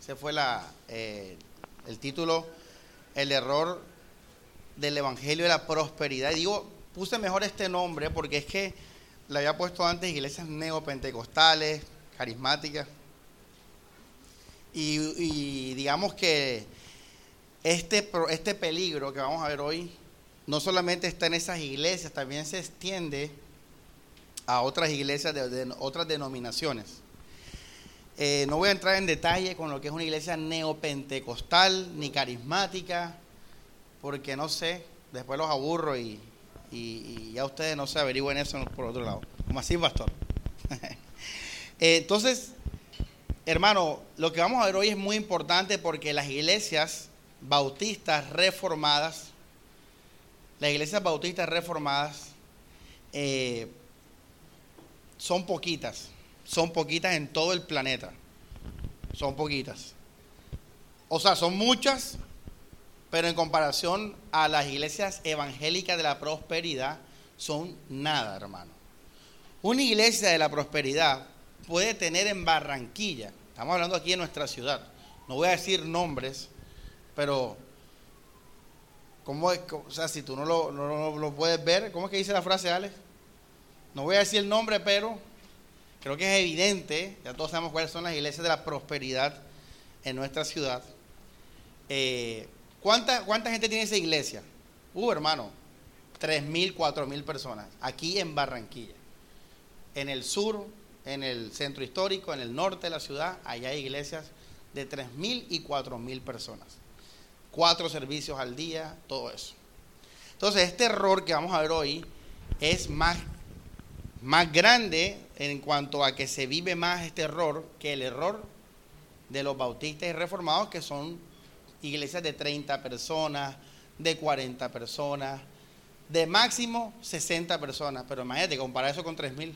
Ese fue la, eh, el título, el error del Evangelio de la Prosperidad. Y digo, puse mejor este nombre porque es que le había puesto antes iglesias neopentecostales, carismáticas. Y, digamos que este, este peligro que vamos a ver hoy no solamente está en esas iglesias, también se extiende a otras iglesias de, otras denominaciones. Eh, no voy a entrar en detalle con lo que es una iglesia neopentecostal ni carismática, porque no sé, después los aburro y, ya ustedes no se averigüen eso por otro lado. Como así, pastor. Eh, entonces, hermano, lo que vamos a ver hoy es muy importante porque las iglesias bautistas reformadas, las iglesias bautistas reformadas, eh, son poquitas, son poquitas en todo el planeta, son poquitas. O sea, son muchas, pero en comparación a las iglesias evangélicas de la prosperidad, son nada, hermano. Una iglesia de la prosperidad puede tener en Barranquilla, estamos hablando aquí en nuestra ciudad, no voy a decir nombres, pero ¿cómo es? O sea, si tú no lo, no lo puedes ver, ¿cómo es que dice la frase, Alex? No voy a decir el nombre, pero creo que es evidente, ya todos sabemos cuáles son las iglesias de la prosperidad en nuestra ciudad. Eh, ¿cuánta, ¿Cuánta gente tiene esa iglesia? Uh, hermano, 3.000, 4.000 personas, aquí en Barranquilla. En el sur, en el centro histórico, en el norte de la ciudad, allá hay iglesias de 3.000 y 4.000 personas. Cuatro servicios al día, todo eso. Entonces, este error que vamos a ver hoy es más más grande en cuanto a que se vive más este error que el error de los bautistas y reformados, que son iglesias de 30 personas, de 40 personas, de máximo 60 personas. Pero imagínate, compara eso con 3.000.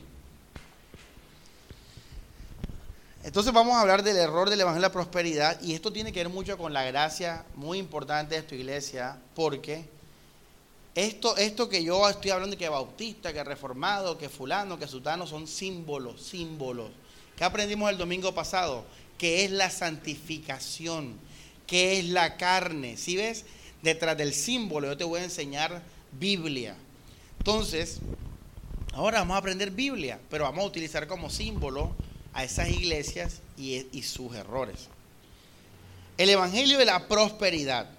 Entonces vamos a hablar del error del Evangelio de la Prosperidad y esto tiene que ver mucho con la gracia muy importante de esta iglesia porque esto, esto que yo estoy hablando que bautista, que reformado, que fulano, que sultano, son símbolos, símbolos. ¿Qué aprendimos el domingo pasado? Que es la santificación, que es la carne. Si ves, detrás del símbolo yo te voy a enseñar Biblia. Entonces, ahora vamos a aprender Biblia, pero vamos a utilizar como símbolo a esas iglesias y sus errores. El Evangelio de la Prosperidad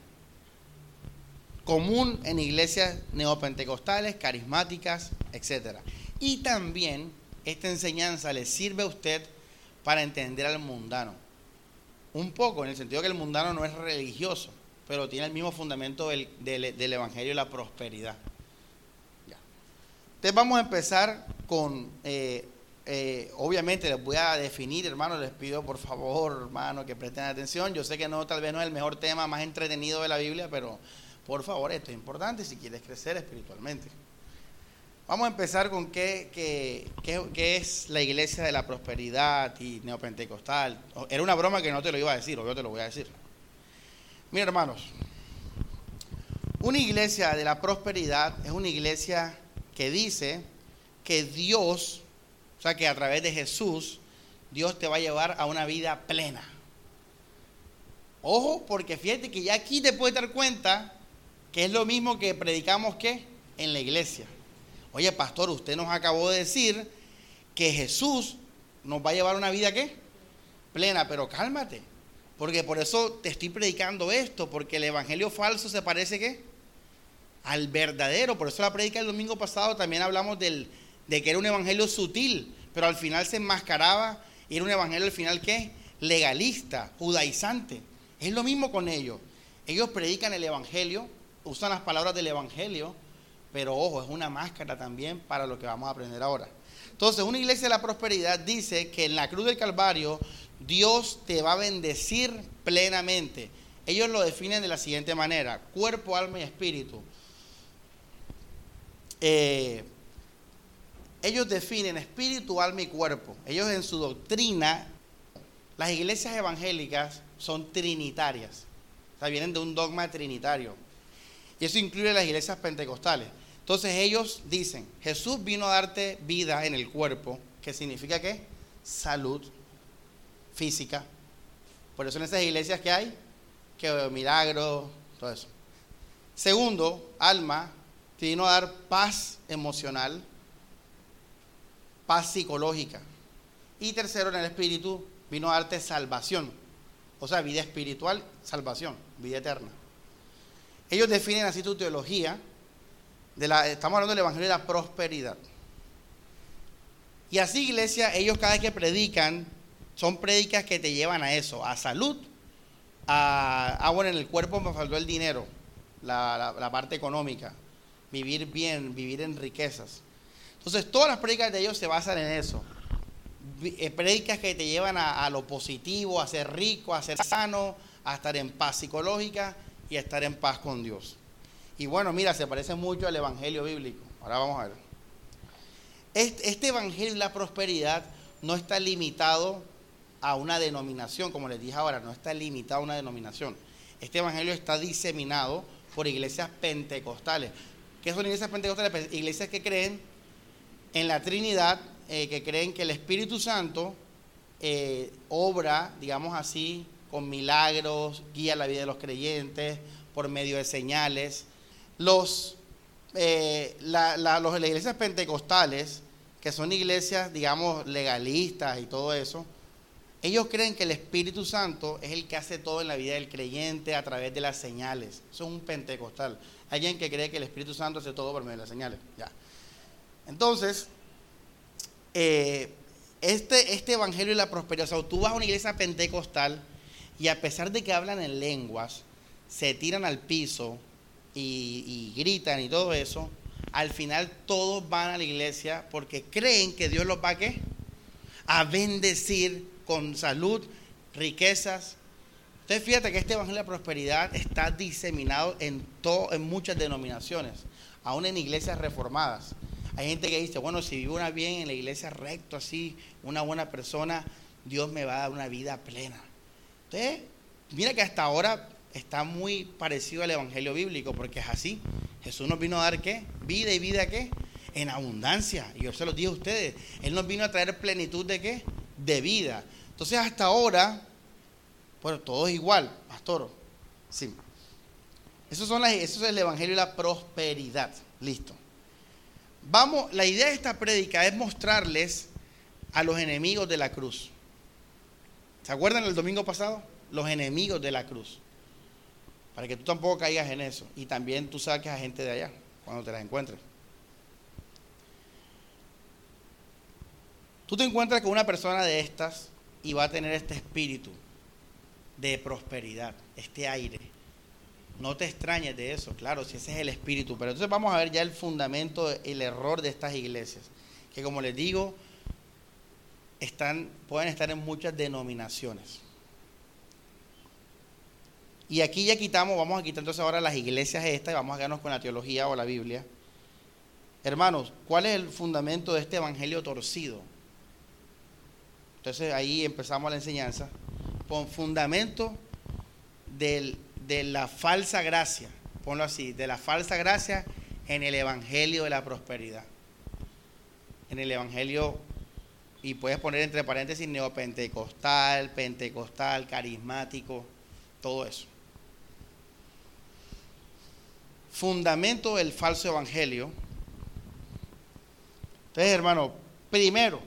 común en iglesias neopentecostales, carismáticas, etc. Y también esta enseñanza le sirve a usted para entender al mundano. Un poco, en el sentido que el mundano no es religioso, pero tiene el mismo fundamento del, Evangelio de la prosperidad. Entonces vamos a empezar con, eh, eh, obviamente les voy a definir, hermano, les pido por favor, hermano, que presten atención. Yo sé que no, tal vez no es el mejor tema más entretenido de la Biblia, pero por favor, esto es importante si quieres crecer espiritualmente. Vamos a empezar con qué, qué, es la iglesia de la prosperidad y neopentecostal. Era una broma que no te lo iba a decir, o yo te lo voy a decir. Mira, hermanos, una iglesia de la prosperidad es una iglesia que dice que Dios, o sea, que a través de Jesús, Dios te va a llevar a una vida plena. Ojo, porque fíjate que ya aquí te puedes dar cuenta que es lo mismo que predicamos que en la iglesia. Oye, pastor, usted nos acabó de decir que Jesús nos va a llevar una vida ¿qué? plena, pero cálmate, porque por eso te estoy predicando esto, porque el evangelio falso se parece ¿qué? al verdadero, por eso la predica el domingo pasado también hablamos del, de que era un evangelio sutil, pero al final se enmascaraba y era un evangelio al final ¿qué? legalista, judaizante. Es lo mismo con ellos. Ellos predican el evangelio, usan las palabras del Evangelio, pero ojo, es una máscara también para lo que vamos a aprender ahora. Entonces, una iglesia de la prosperidad dice que en la cruz del Calvario Dios te va a bendecir plenamente. Ellos lo definen de la siguiente manera, cuerpo, alma y espíritu. Eh, ellos definen espíritu, alma y cuerpo. Ellos en su doctrina, las iglesias evangélicas son trinitarias. O sea, vienen de un dogma trinitario. Y eso incluye las iglesias pentecostales. Entonces ellos dicen, Jesús vino a darte vida en el cuerpo, que significa qué? Salud física, Por eso en esas iglesias que hay, que milagros, todo eso. Segundo, alma, te vino a dar paz emocional, paz psicológica. Y tercero, en el espíritu, vino a darte salvación. O sea, vida espiritual, salvación, vida eterna. Ellos definen así tu teología. Estamos hablando del Evangelio de la prosperidad. Y así, iglesia, ellos cada vez que predican, son prédicas que te llevan a eso, a salud, a, ah, bueno, en el cuerpo me faltó el dinero, la, parte económica, vivir bien, vivir en riquezas. Entonces, todas las prédicas de ellos se basan en eso. Eh, prédicas que te llevan a, lo positivo, a ser rico, a ser sano, a estar en paz psicológica y estar en paz con Dios. Y bueno, mira, se parece mucho al Evangelio bíblico. Ahora vamos a ver. Este, evangelio la prosperidad no está limitado a una denominación, como les dije ahora, no está limitado a una denominación. Este evangelio está diseminado por iglesias pentecostales. ¿Qué son iglesias pentecostales? Pues, iglesias que creen en la Trinidad, eh, que creen que el Espíritu Santo eh, obra, digamos así, con milagros, guía la vida de los creyentes por medio de señales. Los eh, la, las iglesias pentecostales, que son iglesias, digamos, legalistas y todo eso, ellos creen que el Espíritu Santo es el que hace todo en la vida del creyente a través de las señales. Eso es un pentecostal. Alguien que cree que el Espíritu Santo hace todo por medio de las señales. Ya. Entonces, eh, este, este evangelio de la prosperidad, o sea, tú vas a una iglesia pentecostal y a pesar de que hablan en lenguas, se tiran al piso, y, gritan y todo eso, al final todos van a la iglesia porque creen que Dios los va a, ¿qué? a bendecir con salud, riquezas. Entonces fíjate que este Evangelio de Prosperidad está diseminado en, en muchas denominaciones, aún en iglesias reformadas. Hay gente que dice, bueno, si vivo una bien en la iglesia recto, así, una buena persona, Dios me va a dar una vida plena. Entonces, mira que hasta ahora está muy parecido al evangelio bíblico, porque es así. Jesús nos vino a dar qué? Vida y vida qué? En abundancia. Y yo se lo dije a ustedes. Él nos vino a traer plenitud de qué? De vida. Entonces hasta ahora, bueno, todo es igual, pastor. Sí. Eso, son las, eso es el evangelio de la prosperidad. Listo. Vamos, la idea de esta prédica es mostrarles a los enemigos de la cruz. ¿Se acuerdan el domingo pasado? Los enemigos de la cruz. Para que tú tampoco caigas en eso. Y también tú saques a gente de allá cuando te las encuentres. Tú te encuentras con una persona de estas y va a tener este espíritu de prosperidad, este aire. No te extrañes de eso, claro, si ese es el espíritu. Pero entonces vamos a ver ya el fundamento, el error de estas iglesias. Que como les digo, pueden estar en muchas denominaciones. Y aquí ya quitamos, vamos a quitar entonces ahora las iglesias estas y vamos a quedarnos con la teología o la Biblia. Hermanos, ¿cuál es el fundamento de este evangelio torcido? Entonces ahí empezamos la enseñanza. Con fundamento de la falsa gracia, ponlo así, de la falsa gracia en el evangelio de la prosperidad. En el evangelio, y puedes poner entre paréntesis neopentecostal, pentecostal, carismático, todo eso fundamento del falso evangelio. Entonces, hermano, primero,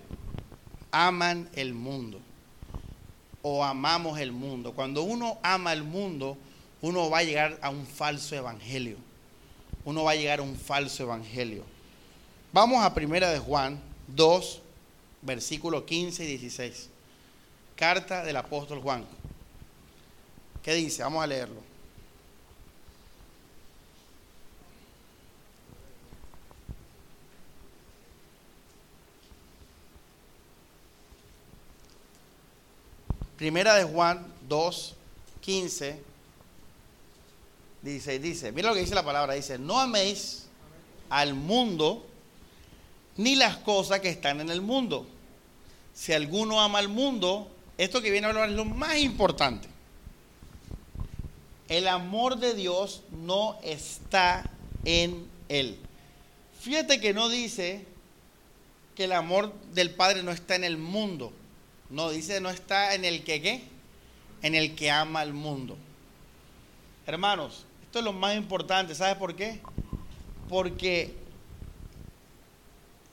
aman el mundo o amamos el mundo. Cuando uno ama el mundo, uno va a llegar a un falso evangelio. Uno va a llegar a un falso evangelio. Vamos a primera de Juan 2, versículo 15 y 16. Carta del apóstol Juan. ¿Qué dice? Vamos a leerlo. Primera de Juan 2, 15, dice, dice, mira lo que dice la palabra, dice, no améis al mundo ni las cosas que están en el mundo. Si alguno ama al mundo, esto que viene a hablar es lo más importante. El amor de Dios no está en él. Fíjate que no dice que el amor del Padre no está en el mundo. No, dice no está en el que qué. en el que ama al mundo. Hermanos, esto es lo más importante. ¿Sabes por qué? Porque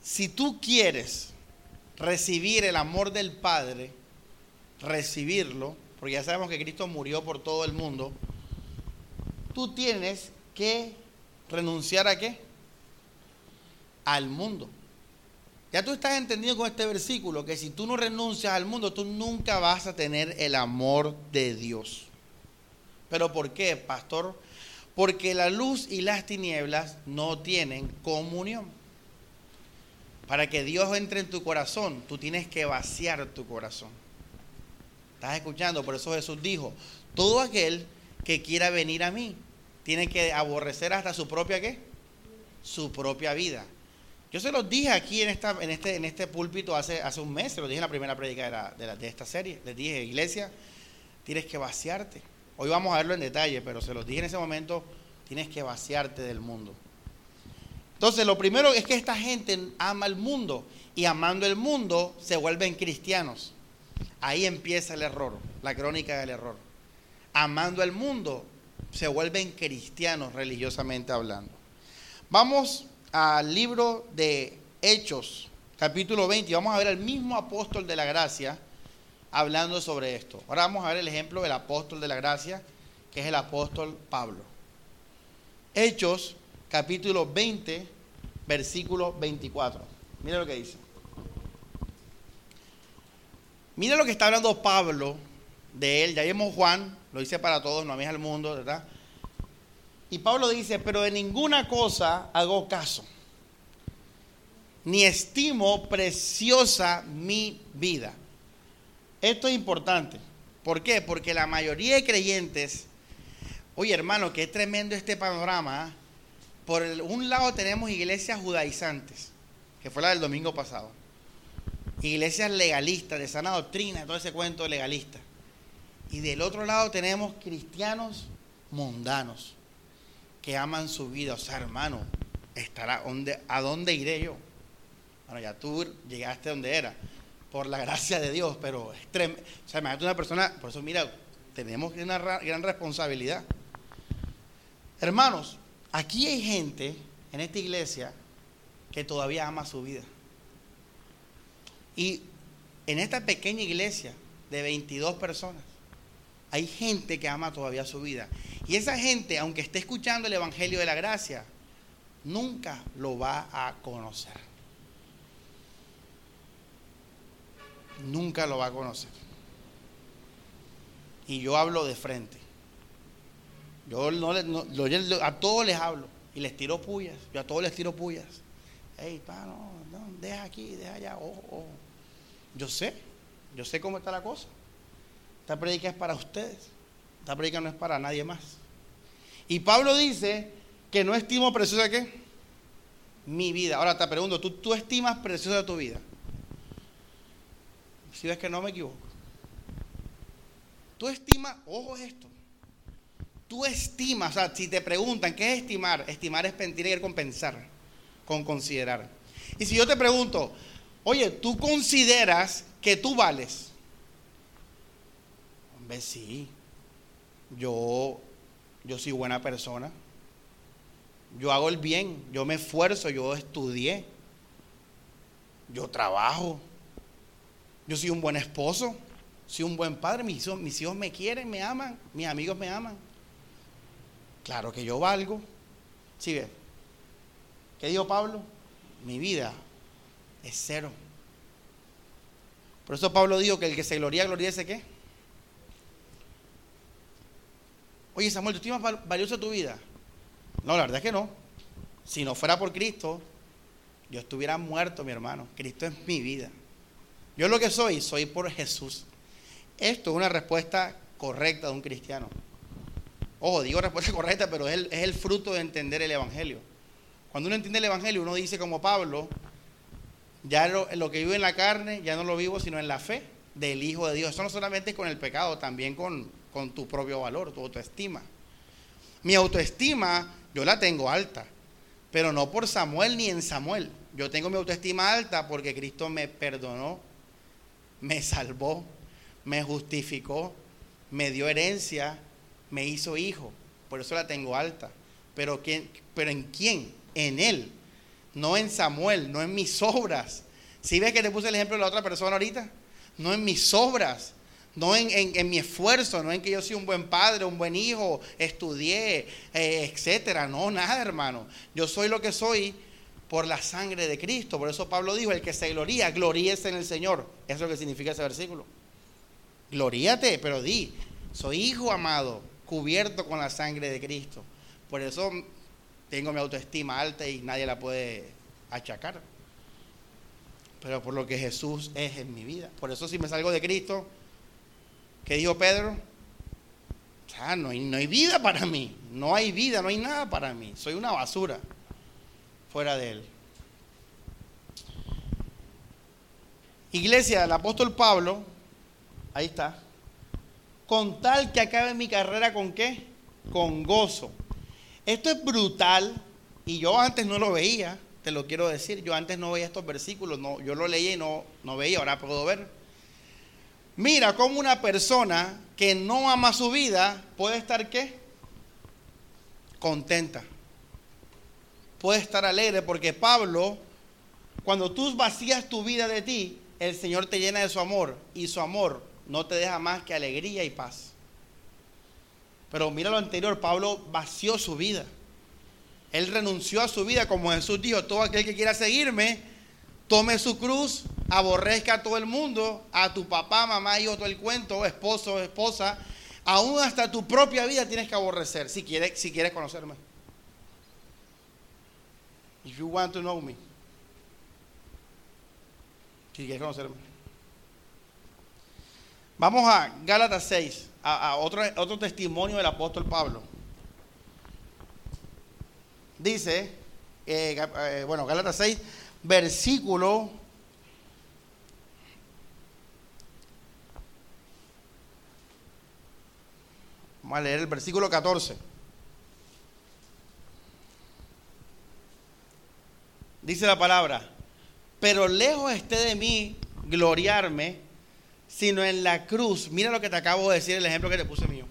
si tú quieres recibir el amor del Padre, recibirlo, porque ya sabemos que Cristo murió por todo el mundo, tú tienes que renunciar a qué? Al mundo. Ya tú estás entendiendo con este versículo que si tú no renuncias al mundo, tú nunca vas a tener el amor de Dios. ¿Pero por qué, pastor? Porque la luz y las tinieblas no tienen comunión. Para que Dios entre en tu corazón, tú tienes que vaciar tu corazón. ¿Estás escuchando? Por eso Jesús dijo, todo aquel que quiera venir a mí, tiene que aborrecer hasta su propia qué? Su propia vida. Yo se los dije aquí en, esta, en, este, en este púlpito hace, hace un mes, se los dije en la primera predica de, de, esta serie. Les dije, iglesia, tienes que vaciarte. Hoy vamos a verlo en detalle, pero se los dije en ese momento, tienes que vaciarte del mundo. Entonces, lo primero es que esta gente ama el mundo y amando el mundo se vuelven cristianos. Ahí empieza el error, la crónica del error. Amando el mundo se vuelven cristianos religiosamente hablando. Vamos al libro de Hechos, capítulo 20, y vamos a ver al mismo apóstol de la gracia hablando sobre esto. Ahora vamos a ver el ejemplo del apóstol de la gracia, que es el apóstol Pablo. Hechos, capítulo 20, versículo 24. Mira lo que dice. Mira lo que está hablando Pablo de él. Ya vimos Juan, lo dice para todos, no ames al mundo, ¿verdad? Y Pablo dice, pero de ninguna cosa hago caso, ni estimo preciosa mi vida. Esto es importante. ¿Por qué? Porque la mayoría de creyentes, oye hermano, es tremendo este panorama. ¿ah? Por un lado tenemos iglesias judaizantes, que fue la del domingo pasado. Iglesias legalistas, de sana doctrina, todo ese cuento legalista. Y del otro lado tenemos cristianos mundanos que aman su vida. O sea, hermano, estará, ¿a dónde iré yo? Bueno, ya tú llegaste donde era, por la gracia de Dios, pero es tremendo. O sea, imagínate una persona, por eso mira, tenemos una gran responsabilidad. Hermanos, Aquí hay gente en esta iglesia que todavía ama su vida. Y en esta pequeña iglesia de 22 personas, hay gente que ama todavía su vida. Y esa gente, aunque esté escuchando el Evangelio de la Gracia, nunca lo va a conocer. Nunca lo va a conocer. Y yo hablo de frente. Yo no, a todos les hablo y les tiro pullas. Yo a todos les tiro pullas. Ey, no, no, deja aquí, deja allá. Yo sé, yo sé cómo está la cosa. Esta predica es para ustedes. Esta predica no es para nadie más. Y Pablo dice que no estimo preciosa qué? Mi vida. Ahora te pregunto, ¿tú, tú estimas preciosa tu vida? Si ves que no me equivoco. Tú estimas, ojo esto, tú estimas, o sea, si te preguntan, ¿qué es estimar? Estimar es tiene que ver con pensar, con considerar. Y si yo te pregunto, oye, ¿tú consideras que tú vales? Hombre, sí. Yo, yo soy buena persona. Yo hago el bien, yo me esfuerzo, yo estudié. Yo trabajo. Yo soy un buen esposo, soy un buen padre, mis hijos, mis hijos me quieren, me aman, mis amigos me aman. Claro que yo valgo. ¿Sí ve? ¿Qué dijo Pablo? Mi vida es cero. Por eso Pablo dijo que el que se gloria, gloriese qué. Oye, Samuel, ¿tú estimas valioso tu vida? No, la verdad es que no. Si no fuera por Cristo, yo estuviera muerto, mi hermano. Cristo es mi vida. Yo lo que soy, soy por Jesús. Esto es una respuesta correcta de un cristiano. Ojo, digo respuesta correcta, pero es el, fruto de entender el Evangelio. Cuando uno entiende el Evangelio, uno dice como Pablo, ya lo, que vivo en la carne, ya no lo vivo sino en la fe del Hijo de Dios. Eso no solamente es con el pecado, también con, con tu propio valor, tu autoestima. Mi autoestima yo la tengo alta, pero no por Samuel ni en Samuel. Yo tengo mi autoestima alta porque Cristo me perdonó, me salvó, me justificó, me dio herencia, me hizo hijo, por eso la tengo alta. Pero, ¿quién, pero ¿en quién? En Él, no en Samuel, no en mis obras. Si ves que te puse el ejemplo de la otra persona ahorita? No en mis obras, no en, mi esfuerzo, no en que yo soy un buen padre, un buen hijo, estudié, eh, etcétera. No, nada, hermano. Yo soy lo que soy por la sangre de Cristo. Por eso Pablo dijo, el que se gloría, gloríese en el Señor. Eso es lo que significa ese versículo. Gloríate, pero di, soy hijo amado, cubierto con la sangre de Cristo. Por eso tengo mi autoestima alta y nadie la puede achacar. Pero por lo que Jesús es en mi vida. Por eso si me salgo de Cristo, ¿qué dijo Pedro? no hay, no hay vida para mí. No hay vida, no hay nada para mí. Soy una basura fuera de él. Iglesia, del apóstol Pablo, ahí está, con tal que acabe mi carrera con qué? Con gozo. Esto es brutal y yo antes no lo veía, te lo quiero decir, yo antes no veía estos versículos, no, yo lo leía y no, no veía, ahora puedo ver. Mira cómo una persona que no ama su vida puede estar qué? Contenta. Puede estar alegre porque Pablo, cuando tú vacías tu vida de ti, el Señor te llena de su amor y su amor no te deja más que alegría y paz. Pero mira lo anterior, Pablo vació su vida. Él renunció a su vida, como Jesús dijo, todo aquel que quiera seguirme, tome su cruz, aborrezca a todo el mundo, a tu papá, mamá, hijo, todo el cuento, esposo, esposa, aún hasta tu propia vida tienes que aborrecer si quieres, si quieres conocerme. If you want to know me. Si quieres conocerme. Vamos a Gálatas 6 a, otro, otro testimonio del apóstol Pablo. Dice, eh, eh, bueno, Gálatas 6, versículo Vamos a leer el versículo 14. Dice la palabra, pero lejos esté de mí gloriarme sino en la cruz. Mira lo que te acabo de decir, el ejemplo que te puse mío.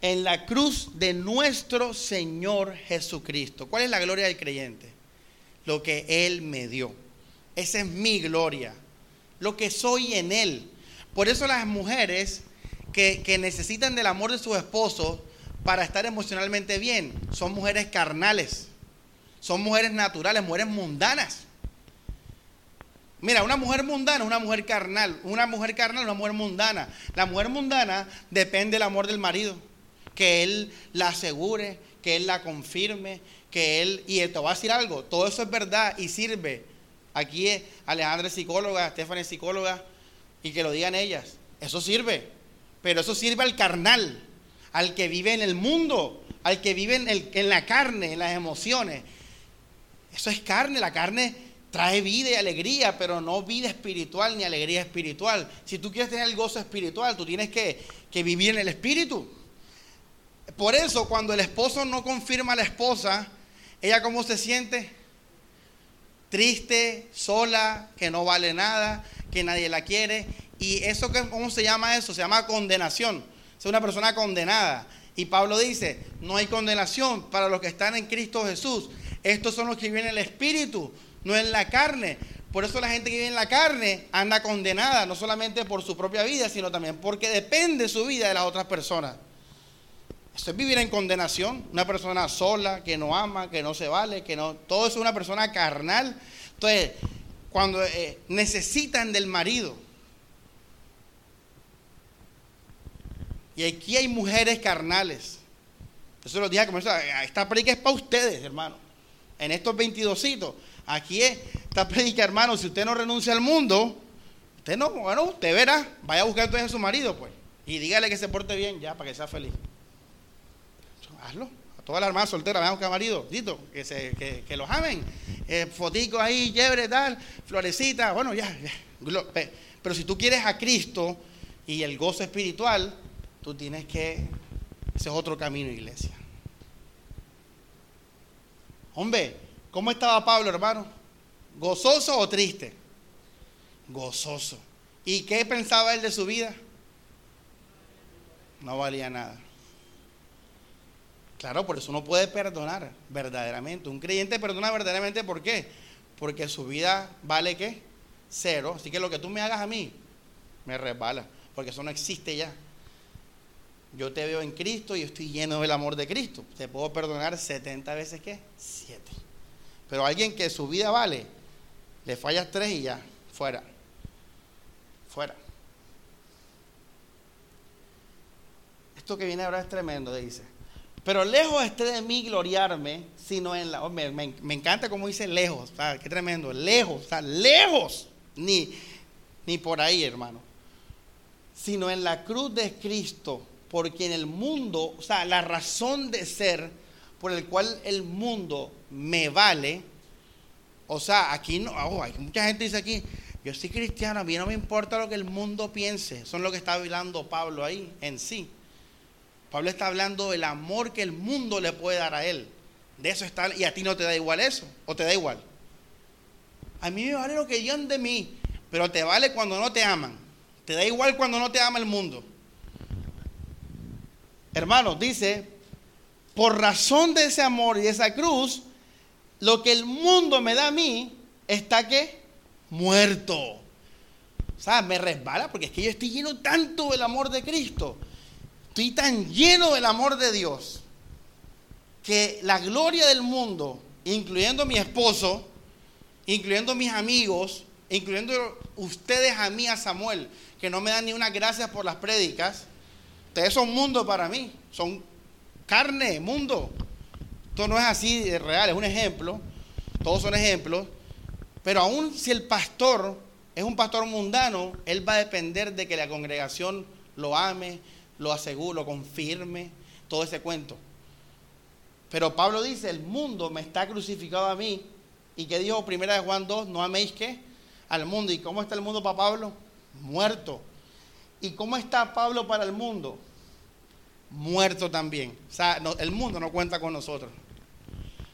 En la cruz de nuestro Señor Jesucristo. ¿Cuál es la gloria del creyente? Lo que Él me dio. Esa es mi gloria. Lo que soy en Él. Por eso las mujeres que, que necesitan del amor de sus esposos para estar emocionalmente bien son mujeres carnales. Son mujeres naturales, mujeres mundanas. Mira, una mujer mundana, una mujer carnal, una mujer carnal, una mujer mundana. La mujer mundana depende del amor del marido, que él la asegure, que él la confirme, que él, y te va a decir algo, todo eso es verdad y sirve. Aquí es Alejandra es psicóloga, Stephanie es psicóloga, y que lo digan ellas. Eso sirve, pero eso sirve al carnal, al que vive en el mundo, al que vive en, en la carne, en las emociones. Eso es carne, la carne trae vida y alegría, pero no vida espiritual ni alegría espiritual. Si tú quieres tener el gozo espiritual, tú tienes que, vivir en el espíritu. Por eso, cuando el esposo no confirma a la esposa, ella cómo se siente? Triste, sola, que no vale nada, que nadie la quiere. Y eso, ¿cómo se llama eso? Se llama condenación. Es una persona condenada. Y Pablo dice, no hay condenación para los que están en Cristo Jesús. Estos son los que viven en el Espíritu, no en la carne. Por eso la gente que vive en la carne anda condenada, no solamente por su propia vida, sino también porque depende su vida de las otras personas. Eso es vivir en condenación. Una persona sola, que no ama, que no se vale, que no. Todo eso es una persona carnal. Entonces, cuando eh, necesitan del marido. Y aquí hay mujeres carnales. Eso lo dije como esta predica es para ustedes, hermano. En estos 22 Aquí está predica, hermano, si usted no renuncia al mundo, usted no, bueno, usted verá, vaya a buscar entonces a su marido, pues, y dígale que se porte bien ya, para que sea feliz. Hazlo. A todas las hermanas solteras, vayan a buscar marido, dito, que, se, que, los amen. Eh, fotico ahí, chévere, tal, florecita, bueno, ya. Pero si tú quieres a Cristo y el gozo espiritual, tú tienes que, ese es otro camino, iglesia. Hombre, ¿Cómo estaba Pablo, hermano? ¿Gozoso o triste? Gozoso. ¿Y qué pensaba él de su vida? no valía nada. Claro, por eso uno puede perdonar verdaderamente. Un creyente perdona verdaderamente, ¿por qué? Porque su vida vale qué? Cero. Así que lo que tú me hagas a mí, me resbala, porque eso no existe ya. Yo te veo en Cristo y estoy lleno del amor de Cristo. Te puedo perdonar 70 veces qué? 7. Pero alguien que su vida vale, le fallas tres y ya, fuera. Fuera. Esto que viene ahora es tremendo, dice. Pero lejos esté de mí gloriarme, sino en la... Oh, me, encanta como dice lejos, sea, qué tremendo, lejos, sea, lejos, ni, ni por ahí, hermano. Sino en la cruz de Cristo, porque en el mundo, o sea, la razón de ser por el cual el mundo me vale, o sea, aquí no, oh, hay mucha gente dice aquí, yo soy cristiano, a mí no me importa lo que el mundo piense. Son lo que está hablando Pablo ahí en sí. Pablo está hablando del amor que el mundo le puede dar a él. De eso está, y a ti no te da igual eso, o te da igual. A mí me vale lo que digan de mí, pero te vale cuando no te aman. Te da igual cuando no te ama el mundo. Hermanos, dice, por razón de ese amor y esa cruz, lo que el mundo me da a mí está que muerto. O me resbala porque es que yo estoy lleno tanto del amor de Cristo. Estoy tan lleno del amor de Dios que la gloria del mundo, incluyendo mi esposo, incluyendo mis amigos, incluyendo ustedes a mí, a Samuel, que no me dan ni una gracias por las prédicas, ustedes son mundo para mí, son carne, mundo. Esto no es así real, es un ejemplo. Todos son ejemplos. Pero aún si el pastor es un pastor mundano, él va a depender de que la congregación lo ame, lo asegure, lo confirme, todo ese cuento. Pero Pablo dice, el mundo me está crucificado a mí. ¿Y qué dijo primera de Juan 2? No améis qué? Al mundo. ¿Y cómo está el mundo para Pablo? Muerto. ¿Y cómo está Pablo para el mundo? Muerto también. O sea, el mundo no cuenta con nosotros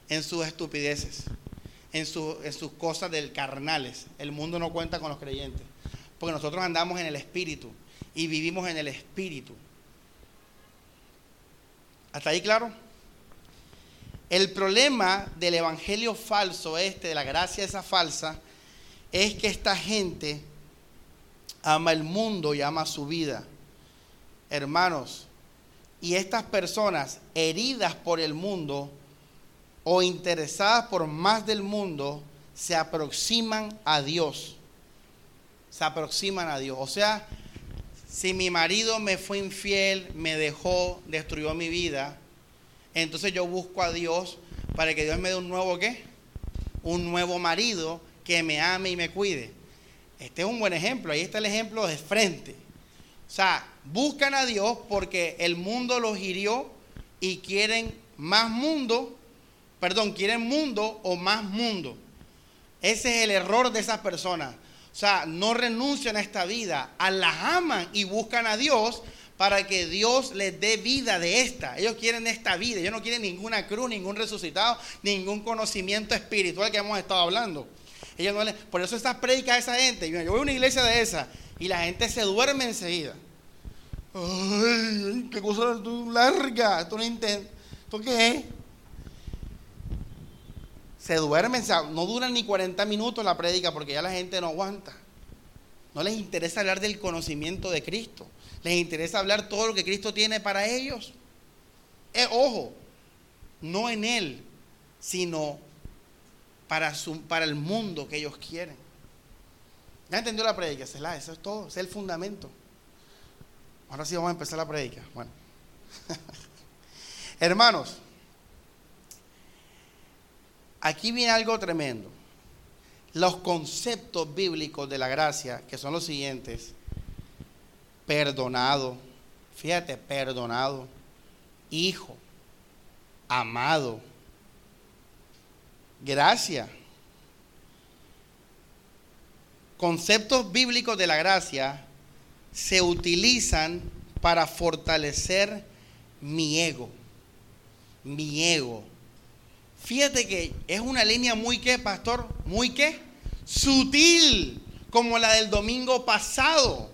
en sus estupideces, en, sus cosas del carnales. El mundo no cuenta con los creyentes, porque nosotros andamos en el espíritu y vivimos en el espíritu. ¿Hasta ahí claro? El problema del evangelio falso este, de la gracia esa falsa, es que esta gente ama el mundo y ama su vida. Hermanos, y estas personas heridas por el mundo, o interesadas por más del mundo se aproximan a Dios. Se aproximan a Dios. O sea, si mi marido me fue infiel, me dejó, destruyó mi vida, entonces yo busco a Dios para que Dios me dé un nuevo qué? Un nuevo marido que me ame y me cuide. Este es un buen ejemplo, ahí está el ejemplo de frente. O sea, buscan a Dios porque el mundo los hirió y quieren más mundo perdón, quieren mundo o más mundo. Ese es el error de esas personas. O sea, no renuncian a esta vida, a la aman y buscan a Dios para que Dios les dé vida de esta. Ellos quieren esta vida, ellos no quieren ninguna cruz, ningún resucitado, ningún conocimiento espiritual que hemos estado hablando. Ellos no por eso estas predicas a esa gente, yo voy a una iglesia de esa y la gente se duerme enseguida. Ay, qué cosa larga, esto no ¿Esto qué es? se duermen, no duran ni 40 minutos la prédica porque ya la gente no aguanta. No les interesa hablar del conocimiento de Cristo. Les interesa hablar todo lo que Cristo tiene para ellos. Eh, ojo, no en Él, sino para, su, para el mundo que ellos quieren. ¿Ya entendió la prédica? Eso es todo, es el fundamento. Ahora sí vamos a empezar la prédica. Bueno. Hermanos, aquí viene algo tremendo. Los conceptos bíblicos de la gracia, que son los siguientes. Perdonado, fíjate, perdonado, hijo, amado, gracia. Conceptos bíblicos de la gracia se utilizan para fortalecer mi ego, mi ego, Fíjate que es una línea muy qué, pastor, muy qué, sutil, como la del domingo pasado.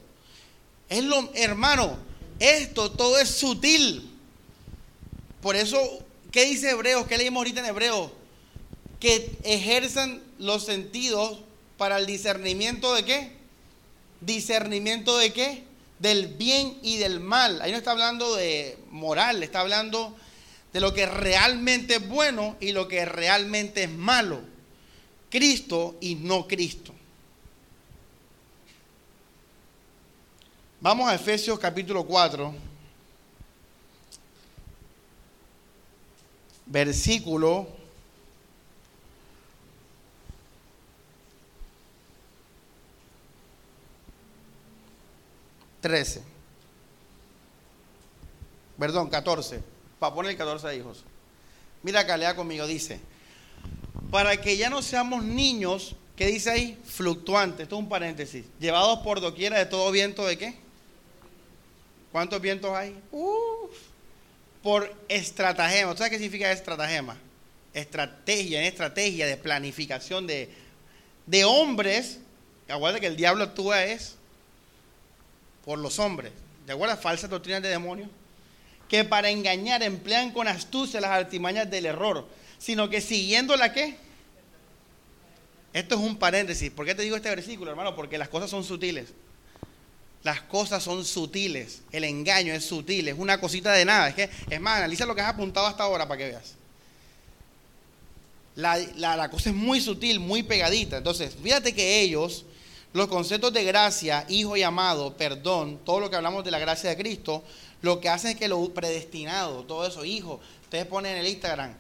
Es lo, hermano, Esto todo es sutil. Por eso, ¿qué dice Hebreos? ¿Qué leímos ahorita en Hebreos? Que ejerzan los sentidos para el discernimiento de qué? Discernimiento de qué? Del bien y del mal. Ahí no está hablando de moral, está hablando de lo que realmente es bueno y lo que realmente es malo. Cristo y no Cristo. Vamos a Efesios capítulo 4, versículo 13. Perdón, 14. Para poner el 14 hijos. Mira acá, lea conmigo, dice. Para que ya no seamos niños, ¿qué dice ahí? Fluctuantes. Esto es un paréntesis. Llevados por doquiera de todo viento de qué? ¿Cuántos vientos hay? Uf. Por estratagema. ¿Sabes qué significa estratagema? Estrategia, estrategia de planificación de, de hombres. Acuérdate que el diablo actúa es por los hombres. ¿De acuerdo? Falsas doctrinas de demonios. Que para engañar emplean con astucia las artimañas del error. Sino que siguiendo la qué? Esto es un paréntesis. ¿Por qué te digo este versículo, hermano? Porque las cosas son sutiles. Las cosas son sutiles. El engaño es sutil. Es una cosita de nada. Es que, es más, analiza lo que has apuntado hasta ahora para que veas. La, la, cosa es muy sutil, muy pegadita. Entonces, fíjate que ellos, los conceptos de gracia, hijo y amado, perdón, todo lo que hablamos de la gracia de Cristo, lo que hacen es que lo predestinado, todo eso, hijo, ustedes ponen en el Instagram,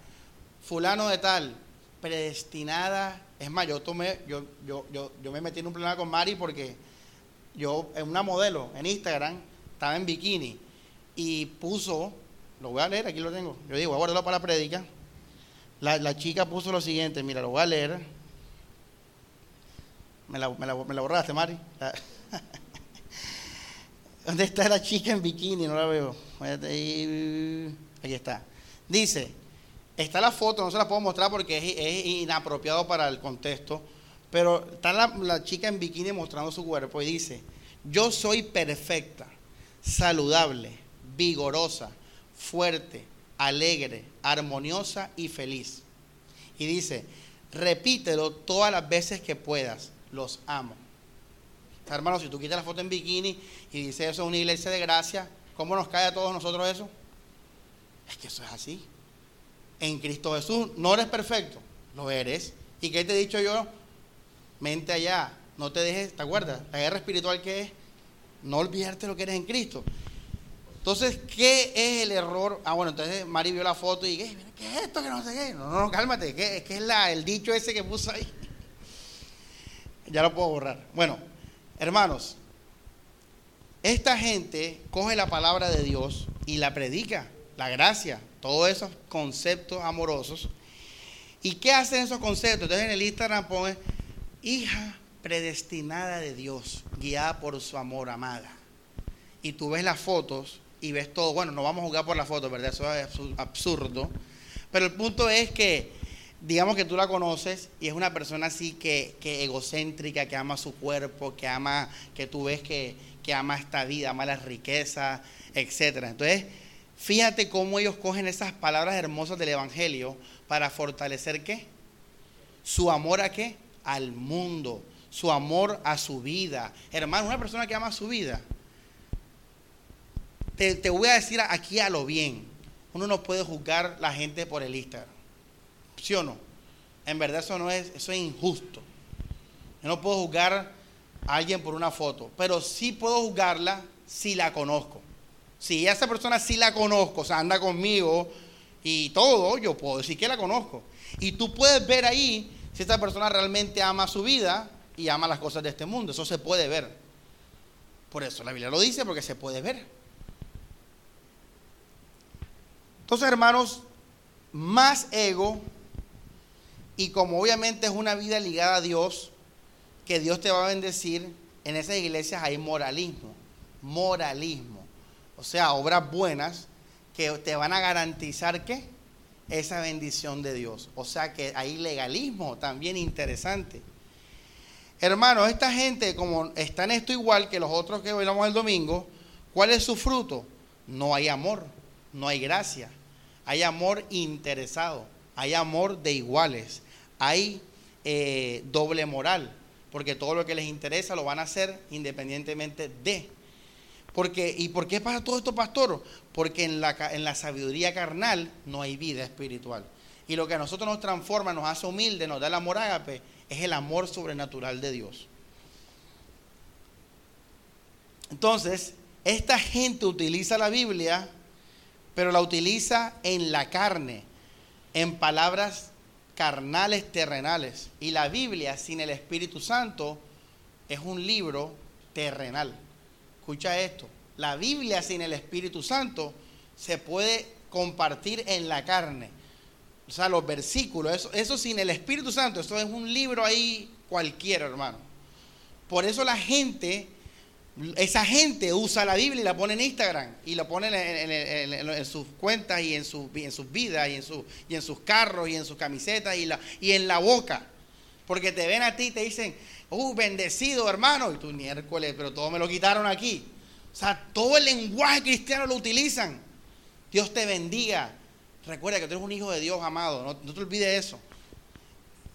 fulano de tal, predestinada. Es más, yo tomé, yo, yo, yo, yo me metí en un problema con Mari porque yo, en una modelo en Instagram, estaba en bikini y puso, lo voy a leer, aquí lo tengo, yo digo, voy a guardarlo para la prédica. La, chica puso lo siguiente, mira, lo voy a leer. Me la, me la, borraste, Mari. ¿Dónde está la chica en bikini? No la veo. Aquí está. Dice, está la foto, no se la puedo mostrar porque es inapropiado para el contexto. Pero está la, chica en bikini mostrando su cuerpo y dice, yo soy perfecta, saludable, vigorosa, fuerte, alegre, armoniosa y feliz. Y dice, repítelo todas las veces que puedas, los amo. Hermano, si tú quitas la foto en bikini y dices eso es una iglesia de gracia, ¿cómo nos cae a todos nosotros eso? Es que eso es así. En Cristo Jesús no eres perfecto, lo eres. ¿Y qué te he dicho yo? mente allá, no te dejes, ¿te acuerdas? La guerra espiritual que es no olvidarte lo que eres en Cristo. Entonces, ¿qué es el error? Ah, bueno, entonces Mari vio la foto y ¿qué, ¿qué es esto que no sé qué? No, no, cálmate, ¿qué, es la, el dicho ese que puso ahí? Ya lo puedo borrar. Bueno, hermanos, esta gente coge la palabra de Dios y la predica, la gracia, todos esos conceptos amorosos. ¿Y qué hacen esos conceptos? Entonces en el Instagram pone hija predestinada de Dios, guiada por su amor, amada. Y tú ves las fotos y ves todo. Bueno, no vamos a jugar por las fotos, ¿verdad? Eso es absurdo. Pero el punto es que, digamos que tú la conoces y es una persona así que, egocéntrica, que ama su cuerpo, que ama, que tú ves que, ama esta vida, ama las riquezas, etc. Entonces, fíjate cómo ellos cogen esas palabras hermosas del Evangelio para fortalecer qué? Su amor a qué? al mundo, su amor a su vida. Hermano, una persona que ama su vida, te, voy a decir aquí a lo bien, uno no puede juzgar la gente por el Instagram. ¿Sí o no? En verdad eso no es, eso es injusto. Yo no puedo juzgar a alguien por una foto, pero sí puedo juzgarla si la conozco. Si esa persona sí la conozco, o sea, anda conmigo y todo, yo puedo decir que la conozco. Y tú puedes ver ahí si esta persona realmente ama su vida y ama las cosas de este mundo. Eso se puede ver. Por eso la Biblia lo dice, porque se puede ver. Entonces, hermanos, más ego, y como obviamente es una vida ligada a Dios, que Dios te va a bendecir, en esas iglesias hay moralismo. Moralismo. O sea, obras buenas que te van a garantizar que esa bendición de Dios. O sea que hay legalismo también interesante. Hermanos, esta gente, como está en esto igual que los otros que bailamos el domingo, ¿cuál es su fruto? no hay amor, no hay gracia. Hay amor interesado, hay amor de iguales, hay eh, doble moral, porque todo lo que les interesa lo van a hacer independientemente de. Porque, ¿Y por qué pasa todo esto, pastor? Porque en la, en la sabiduría carnal no hay vida espiritual. Y lo que a nosotros nos transforma, nos hace humildes, nos da el amor ágape, es el amor sobrenatural de Dios. Entonces, esta gente utiliza la Biblia, pero la utiliza en la carne, en palabras carnales terrenales. Y la Biblia sin el Espíritu Santo es un libro terrenal. Escucha esto, la Biblia sin el Espíritu Santo se puede compartir en la carne. O sea, los versículos, eso, eso sin el Espíritu Santo, eso es un libro ahí cualquiera, hermano. Por eso la gente esa gente usa la Biblia y la pone en Instagram y la pone en, sus cuentas y en, sus vidas y en, y en sus carros y en sus camisetas y, la, y en la boca. Porque te ven a ti y te dicen, uh, bendecido hermano. Y tú miércoles, pero todo me lo quitaron aquí. O sea, todo el lenguaje cristiano lo utilizan. Dios te bendiga. Recuerda que tú eres un hijo de Dios, amado. No, no te olvides eso.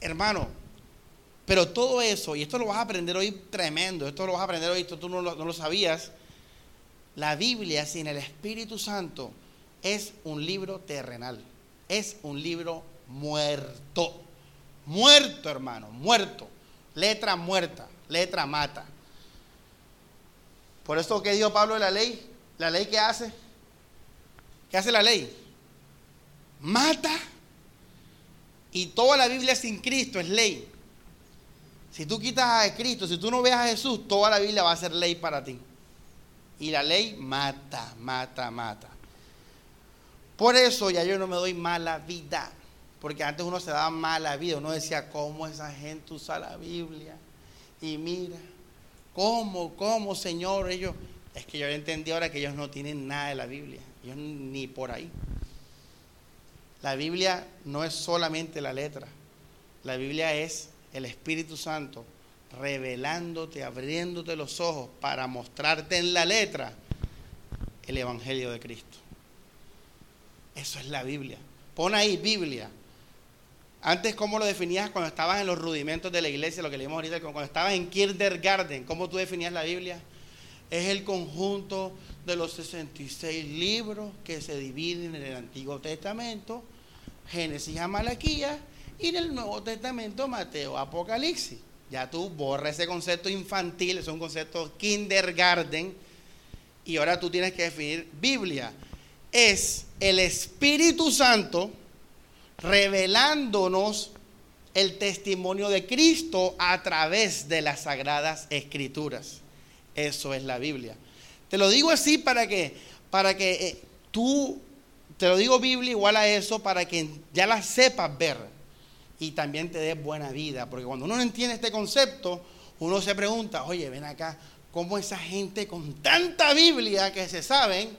Hermano, pero todo eso, y esto lo vas a aprender hoy tremendo, esto lo vas a aprender hoy, esto tú no lo, sabías, la Biblia sin el Espíritu Santo es un libro terrenal, es un libro muerto, muerto hermano, muerto, letra muerta, letra mata. Por eso que dijo Pablo de la ley, la ley que hace, ¿qué hace la ley? Mata. Y toda la Biblia sin Cristo es ley. Si tú quitas a Cristo, si tú no ves a Jesús, toda la Biblia va a ser ley para ti. Y la ley mata, mata, mata. Por eso ya yo no me doy mala vida. Porque antes uno se daba mala vida. Uno decía, ¿cómo esa gente usa la Biblia? Y mira, ¿cómo, cómo, Señor? Ellos, es que yo entendí ahora que ellos no tienen nada de la Biblia. Ellos ni por ahí. La Biblia no es solamente la letra. La Biblia es el Espíritu Santo revelándote, abriéndote los ojos para mostrarte en la letra el Evangelio de Cristo. Eso es la Biblia. Pon ahí Biblia. Antes, ¿cómo lo definías cuando estabas en los rudimentos de la iglesia? Lo que leímos ahorita, cuando estabas en kindergarten, ¿cómo tú definías la Biblia? Es el conjunto de los 66 libros que se dividen en el Antiguo Testamento, Génesis a Malaquía, y en el Nuevo Testamento, Mateo, Apocalipsis. Ya tú borras ese concepto infantil, es un concepto kindergarten. Y ahora tú tienes que definir Biblia. Es el Espíritu Santo revelándonos el testimonio de Cristo a través de las sagradas escrituras. Eso es la Biblia. Te lo digo así para que, para que eh, tú, te lo digo Biblia igual a eso, para que ya la sepas ver y también te dé buena vida. Porque cuando uno no entiende este concepto, uno se pregunta, oye, ven acá, ¿cómo esa gente con tanta Biblia que se saben,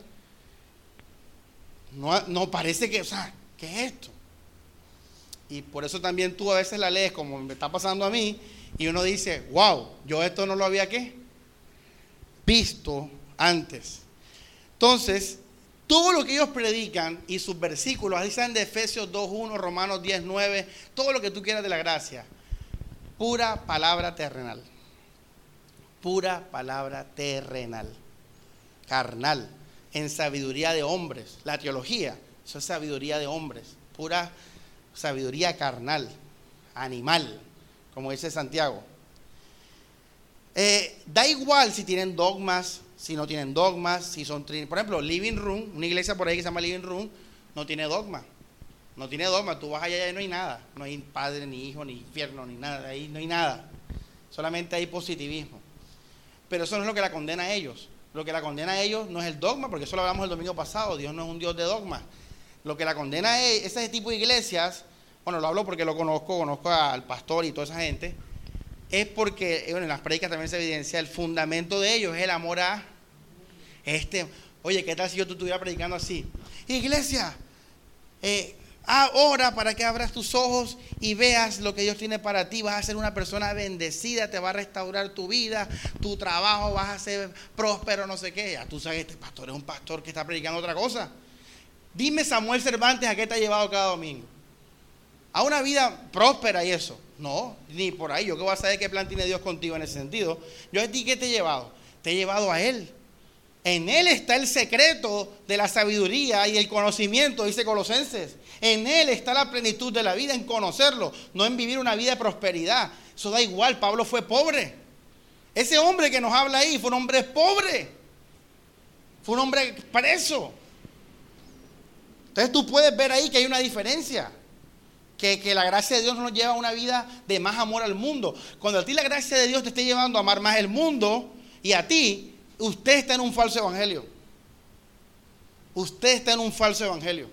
no, no parece que, o sea, ¿qué es esto? Y por eso también tú a veces la lees como me está pasando a mí y uno dice, wow, yo esto no lo había visto antes. Entonces, todo lo que ellos predican y sus versículos, ahí están de Efesios 2.1, Romanos 10.9, todo lo que tú quieras de la gracia, pura palabra terrenal. Pura palabra terrenal, carnal, en sabiduría de hombres. La teología, eso es sabiduría de hombres, pura sabiduría carnal, animal, como dice Santiago. Eh, da igual si tienen dogmas, si no tienen dogmas, si son... Por ejemplo, Living Room, una iglesia por ahí que se llama Living Room, no tiene dogma. No tiene dogma. Tú vas allá y no hay nada. No hay padre, ni hijo, ni infierno, ni nada. Ahí no hay nada. Solamente hay positivismo. Pero eso no es lo que la condena a ellos. Lo que la condena a ellos no es el dogma, porque eso lo hablamos el domingo pasado. Dios no es un Dios de dogma. Lo que la condena a ese tipo de iglesias, bueno, lo hablo porque lo conozco, conozco al pastor y toda esa gente es porque, bueno, en las predicas también se evidencia el fundamento de ellos, es el amor a este. Oye, ¿qué tal si yo estuviera predicando así? Iglesia, eh, Ahora para que abras tus ojos y veas lo que Dios tiene para ti. Vas a ser una persona bendecida, te va a restaurar tu vida, tu trabajo, vas a ser próspero, no sé qué. Ya tú sabes, este pastor es un pastor que está predicando otra cosa. Dime Samuel Cervantes a qué te ha llevado cada domingo. A una vida próspera y eso. No, ni por ahí. Yo que voy a saber qué plan tiene Dios contigo en ese sentido. Yo a ti qué te he llevado. Te he llevado a Él. En Él está el secreto de la sabiduría y el conocimiento, dice Colosenses. En Él está la plenitud de la vida, en conocerlo, no en vivir una vida de prosperidad. Eso da igual, Pablo fue pobre. Ese hombre que nos habla ahí fue un hombre pobre. Fue un hombre preso. Entonces tú puedes ver ahí que hay una diferencia. Que, que, la gracia de Dios nos lleva a una vida de más amor al mundo. Cuando a ti la gracia de Dios te esté llevando a amar más el mundo y a ti, usted está en un falso evangelio. Usted está en un falso evangelio.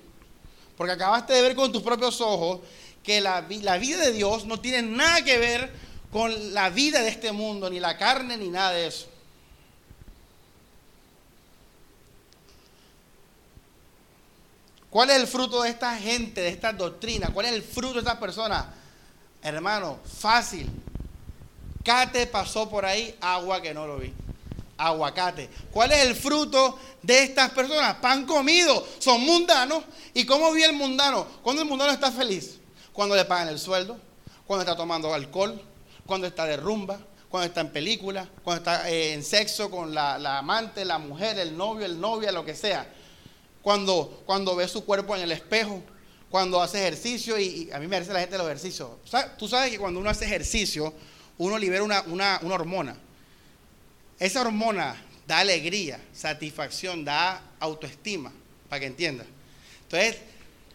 Porque acabaste de ver con tus propios ojos que la, la, vida de Dios no tiene nada que ver con la vida de este mundo, ni la carne, ni nada de eso. ¿Cuál es el fruto de esta gente, de esta doctrina? ¿Cuál es el fruto de estas personas? Hermano, fácil. Cate pasó por ahí, agua que no lo vi aguacate. ¿Cuál es el fruto de estas personas? Pan comido. Son mundanos. ¿Y cómo vive el mundano? Cuando el mundano está feliz. Cuando le pagan el sueldo. Cuando está tomando alcohol. Cuando está de rumba. Cuando está en película. Cuando está eh, en sexo con la, amante, la mujer, el novio, el novia, lo que sea. Cuando, cuando ve su cuerpo en el espejo. Cuando hace ejercicio. Y, a mí me parece la gente los ejercicios. Tú sabes que cuando uno hace ejercicio, uno libera una, una, una hormona esa hormona da alegría, satisfacción, da autoestima, para que entiendas. Entonces,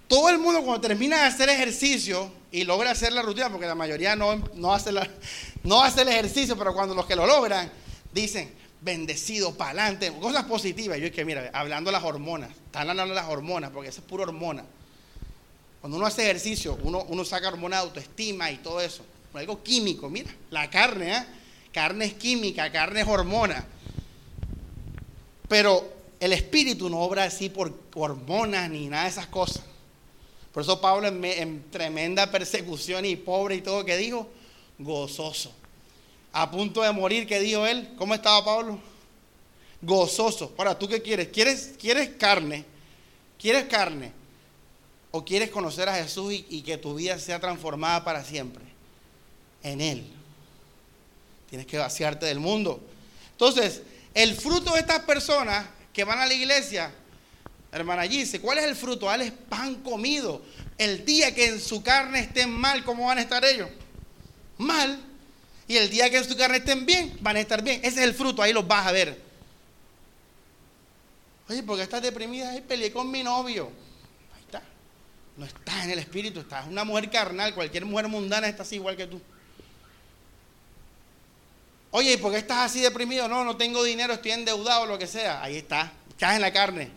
todo el mundo cuando termina de hacer ejercicio y logra hacer la rutina, porque la mayoría no, no, hace, no hace el ejercicio, pero cuando los que lo logran, dicen, bendecido, para adelante, cosas positivas. Yo es que, mira, hablando las hormonas, están hablando las hormonas, porque eso es pura hormona. Cuando uno hace ejercicio, uno, uno saca hormonas de autoestima y todo eso. Algo químico, mira, la carne, ¿eh? Carne es química, carne es hormona. Pero el espíritu no obra así por hormonas ni nada de esas cosas. Por eso Pablo en, tremenda persecución y pobre y todo que dijo, gozoso. A punto de morir, ¿qué dijo él? ¿Cómo estaba Pablo? Gozoso. Ahora, ¿tú qué quieres? ¿Quieres, quieres carne? ¿Quieres carne? ¿O quieres conocer a Jesús y que tu vida sea transformada para siempre? En Él. Tienes que vaciarte del mundo. Entonces, el fruto de estas personas que van a la iglesia, hermana dice, ¿cuál es el fruto? Dale pan comido. El día que en su carne estén mal, ¿cómo van a estar ellos? Mal. Y el día que su carne estén bien, van a estar bien. Ese es el fruto, ahí los vas a ver. Oye, porque estás deprimida? Ay, peleé con mi novio. Ahí está. No estás en el espíritu, estás una mujer carnal. Cualquier mujer mundana está así igual que tú. Oye, ¿y por qué estás así deprimido? No, no tengo dinero, estoy endeudado, lo que sea. Ahí está, estás en la carne.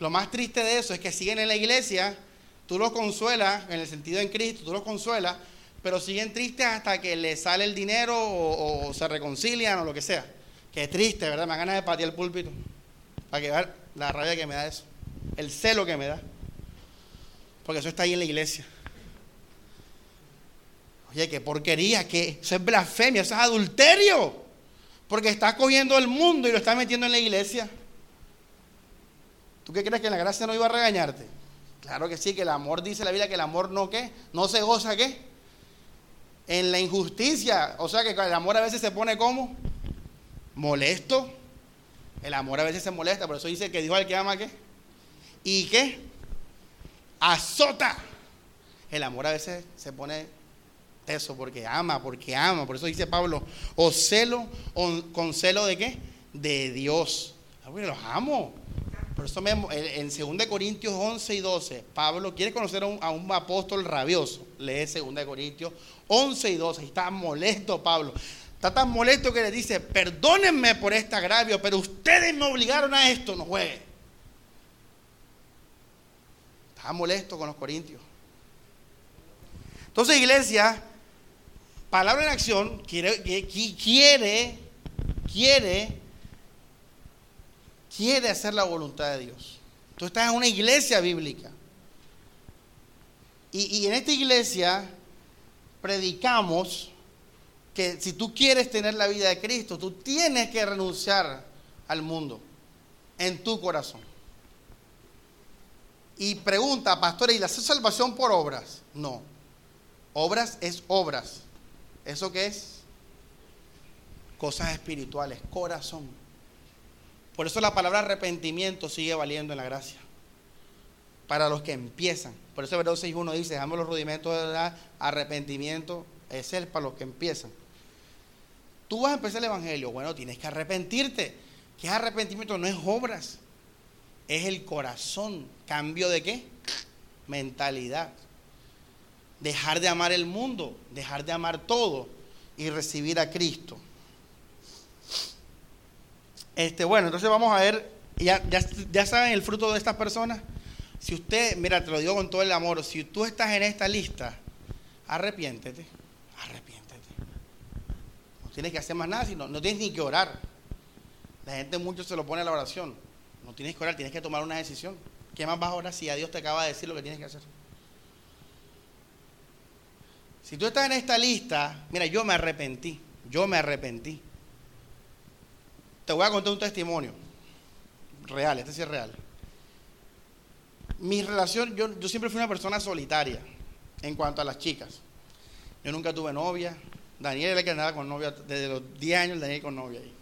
Lo más triste de eso es que siguen en la iglesia, tú los consuelas, en el sentido en Cristo, tú los consuelas, pero siguen tristes hasta que les sale el dinero o, se reconcilian o lo que sea. Es triste, ¿verdad? Me da ganas de patear el púlpito. Para que vean la rabia que me da eso. El celo que me da. Porque eso está ahí en la iglesia. Oye, qué porquería, que eso es blasfemia, eso es adulterio. Porque está cogiendo el mundo y lo está metiendo en la iglesia. ¿Tú qué crees que la gracia no iba a regañarte? Claro que sí, que el amor dice la Biblia que el amor no qué, no se goza qué. En la injusticia, o sea que el amor a veces se pone como molesto. El amor a veces se molesta, por eso dice que dijo al que ama qué. ¿Y qué? Azota. El amor a veces se pone eso, porque ama, porque ama. Por eso dice Pablo, o celo, o con celo de qué? De Dios. Ah, los amo. Por eso en 2 Corintios 11 y 12, Pablo quiere conocer a un, apóstol rabioso. Lee 2 Corintios 11 y 12. Está molesto Pablo. Está tan molesto que le dice, perdónenme por este agravio, pero ustedes me obligaron a esto, no juegue. Está molesto con los corintios. Entonces, iglesia, Palabra en acción quiere, quiere, quiere, quiere hacer la voluntad de Dios. Tú estás en una iglesia bíblica. Y, en esta iglesia predicamos que si tú quieres tener la vida de Cristo, tú tienes que renunciar al mundo en tu corazón. Y pregunta, pastor, ¿y la salvación por obras? No. Obras es obras. ¿Eso qué es? Cosas espirituales, corazón. Por eso la palabra arrepentimiento sigue valiendo en la gracia. Para los que empiezan. Por eso Hebreos 6.1 dice, dejamos los rudimentos de la arrepentimiento. Es el para los que empiezan. Tú vas a empezar el Evangelio. Bueno, tienes que arrepentirte. ¿Qué es arrepentimiento? No es obras. Es el corazón. ¿Cambio de qué? Mentalidad. Dejar de amar el mundo. Dejar de amar todo. Y recibir a Cristo. Este, bueno, entonces vamos a ver, ya, ya, saben el fruto de estas personas. Si usted, mira, te lo digo con todo el amor, si tú estás en esta lista, arrepiéntete, arrepiéntete. No tienes que hacer más nada, sino, no tienes ni que orar. La gente mucho se lo pone a la oración. No tienes que orar, tienes que tomar una decisión. ¿Qué más vas a orar si a Dios te acaba de decir lo que tienes que hacer? Si tú estás en esta lista, mira, yo me arrepentí, yo me arrepentí. Te voy a contar un testimonio real, este sí es real. Mi relación, yo, yo siempre fui una persona solitaria en cuanto a las chicas. Yo nunca tuve novia. Daniel era el que andaba con novia, desde los 10 años Daniel con novia ahí.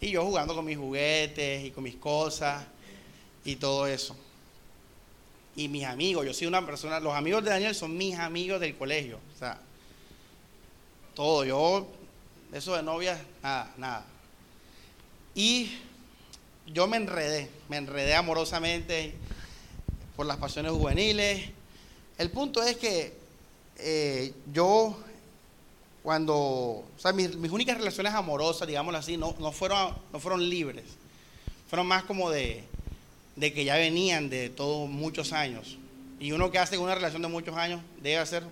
Y yo jugando con mis juguetes y con mis cosas y todo eso. Y mis amigos, yo soy una persona, los amigos de Daniel son mis amigos del colegio. O sea, todo, yo, eso de novia, nada, nada. Y yo me enredé, me enredé amorosamente por las pasiones juveniles. El punto es que eh, yo, cuando, o sea, mis, únicas relaciones amorosas, digámoslo así, no, no, fueron, no fueron libres. Fueron más como de, de que ya venían de todos muchos años. Y uno que hace una relación de muchos años debe hacer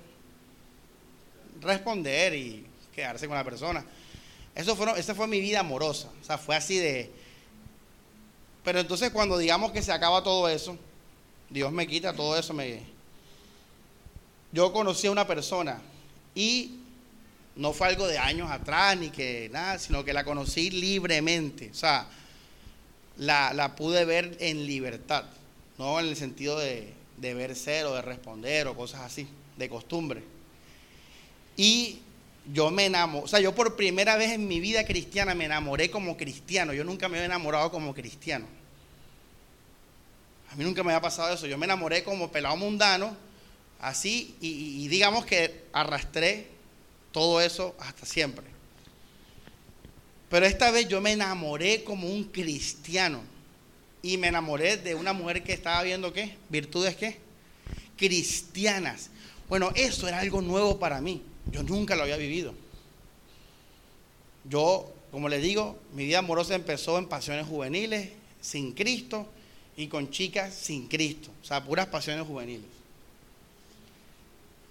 responder y quedarse con la persona. Eso fueron, esa fue mi vida amorosa. O sea, fue así de... Pero entonces cuando digamos que se acaba todo eso, Dios me quita todo eso. Me... Yo conocí a una persona y no fue algo de años atrás ni que nada, sino que la conocí libremente. O sea, la, la pude ver en libertad, no en el sentido de, de ver ser o de responder o cosas así, de costumbre. Y yo me enamoré, o sea, yo por primera vez en mi vida cristiana me enamoré como cristiano. Yo nunca me había enamorado como cristiano. A mí nunca me había pasado eso. Yo me enamoré como pelado mundano, así, y, digamos que arrastré todo eso hasta siempre. Pero esta vez yo me enamoré como un cristiano. Y me enamoré de una mujer que estaba viendo qué? Virtudes qué? Cristianas. Bueno, eso era algo nuevo para mí. Yo nunca lo había vivido. Yo, como les digo, mi vida amorosa empezó en pasiones juveniles, sin Cristo, y con chicas sin Cristo. O sea, puras pasiones juveniles.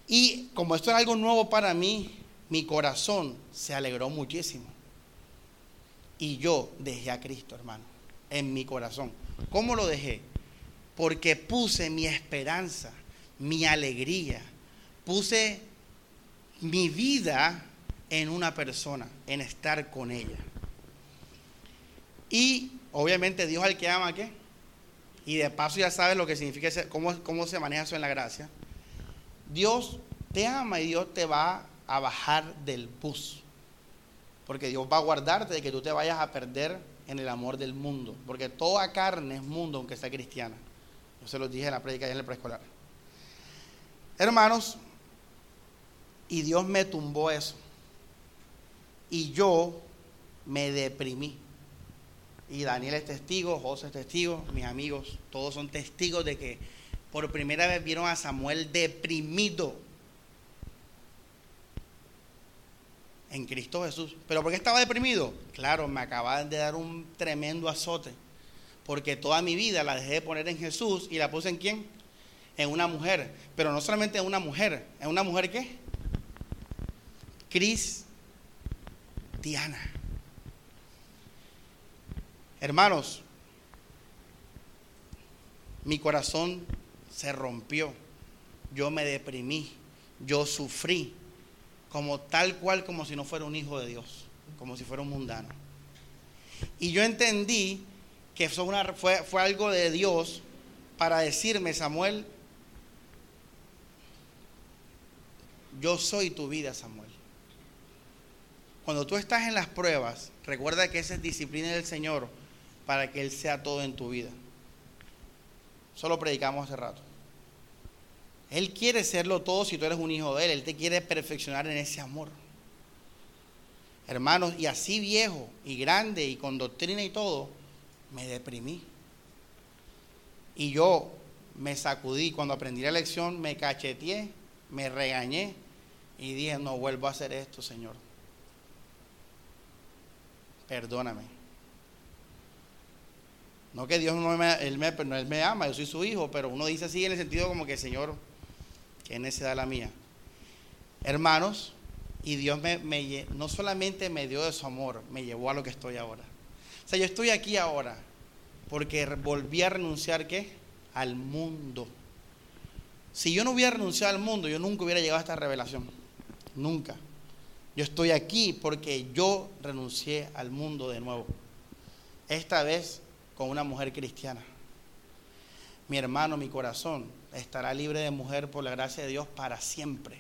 Y como esto es algo nuevo para mí, mi corazón se alegró muchísimo. Y yo dejé a Cristo, hermano, en mi corazón. ¿Cómo lo dejé? Porque puse mi esperanza, mi alegría, puse mi vida en una persona, en estar con ella. Y obviamente Dios al que ama, ¿qué? Y de paso ya sabes lo que significa, cómo, cómo se maneja eso en la gracia. Dios te ama y Dios te va a bajar del bus. Porque Dios va a guardarte de que tú te vayas a perder en el amor del mundo. Porque toda carne es mundo, aunque sea cristiana. Yo se los dije en la prédica y en el preescolar. Hermanos, y Dios me tumbó eso. Y yo me deprimí. Y Daniel es testigo, José es testigo, mis amigos, todos son testigos de que por primera vez vieron a Samuel deprimido en Cristo Jesús. ¿Pero por qué estaba deprimido? Claro, me acababan de dar un tremendo azote. Porque toda mi vida la dejé de poner en Jesús y la puse en quién? En una mujer. Pero no solamente en una mujer. ¿En una mujer qué? cristiana. Hermanos, mi corazón se rompió. yo me deprimí, yo sufrí, como tal cual como si no fuera un hijo de Dios, como si fuera un mundano. Y yo entendí que fue, fue algo de Dios para decirme, Samuel, yo soy tu vida, Samuel. Cuando tú estás en las pruebas, recuerda que esa es disciplina del Señor para que Él sea todo en tu vida. Solo predicamos hace rato. Él quiere serlo todo si tú eres un hijo de Él. Él te quiere perfeccionar en ese amor. Hermanos, y así viejo y grande y con doctrina y todo, me deprimí. Y yo me sacudí. Cuando aprendí la lección, me cacheteé, me regañé y dije, no vuelvo a hacer esto, Señor. Perdóname. No que Dios no me, él me, él me ama, yo soy su hijo, pero uno dice así en el sentido como que, Señor, que necesidad la mía. Hermanos, y Dios me, me, no solamente me dio de su amor, me llevó a lo que estoy ahora. O sea, yo estoy aquí ahora porque volví a renunciar, ¿qué? Al mundo. Si yo no hubiera renunciado al mundo, yo nunca hubiera llegado a esta revelación. Nunca. Yo estoy aquí porque yo renuncié al mundo de nuevo. Esta vez con una mujer cristiana. Mi hermano, mi corazón estará libre de mujer por la gracia de Dios para siempre.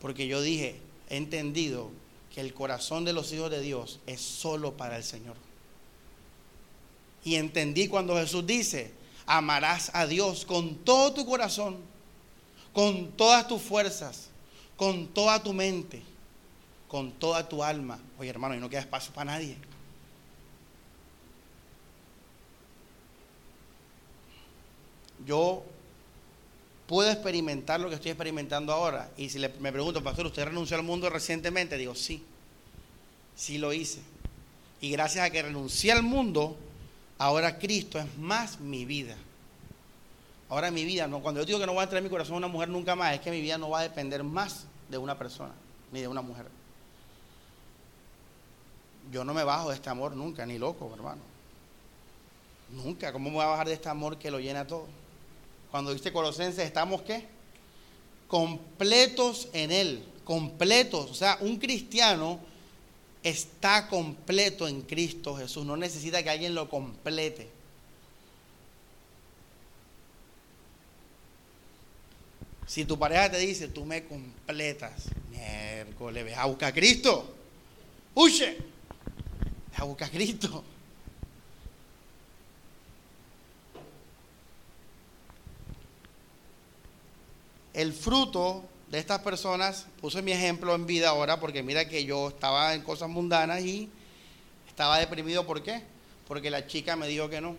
Porque yo dije, he entendido que el corazón de los hijos de Dios es solo para el Señor. Y entendí cuando Jesús dice, amarás a Dios con todo tu corazón, con todas tus fuerzas, con toda tu mente, con toda tu alma. Oye hermano, y no queda espacio para nadie. Yo puedo experimentar lo que estoy experimentando ahora. Y si me pregunto, pastor, ¿usted renunció al mundo recientemente? Digo, sí, sí lo hice. Y gracias a que renuncié al mundo, ahora Cristo es más mi vida. Ahora mi vida, no, cuando yo digo que no voy a entrar en mi corazón una mujer nunca más, es que mi vida no va a depender más de una persona, ni de una mujer. Yo no me bajo de este amor nunca, ni loco, hermano. Nunca. ¿Cómo me voy a bajar de este amor que lo llena todo? Cuando dice Colosenses, estamos qué? Completos en Él. Completos. O sea, un cristiano está completo en Cristo Jesús. No necesita que alguien lo complete. Si tu pareja te dice, tú me completas, miércoles, ve a buscar a Cristo. Huye, a buscar a Cristo. El fruto de estas personas, puse mi ejemplo en vida ahora, porque mira que yo estaba en cosas mundanas y estaba deprimido. ¿Por qué? Porque la chica me dijo que no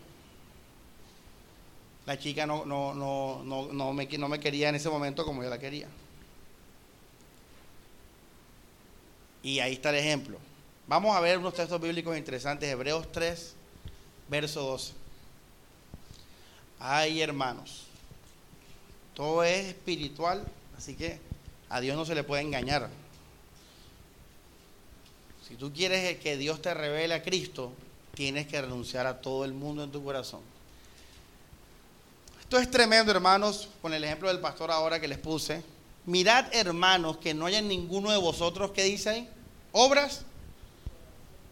la chica no, no, no, no, no, me, no me quería en ese momento como yo la quería. Y ahí está el ejemplo. Vamos a ver unos textos bíblicos interesantes. Hebreos 3, verso 12. Ay, hermanos. Todo es espiritual, así que a Dios no se le puede engañar. Si tú quieres que Dios te revele a Cristo, tienes que renunciar a todo el mundo en tu corazón. Esto es tremendo, hermanos, con el ejemplo del pastor ahora que les puse. Mirad, hermanos, que no haya ninguno de vosotros que dice ahí, obras,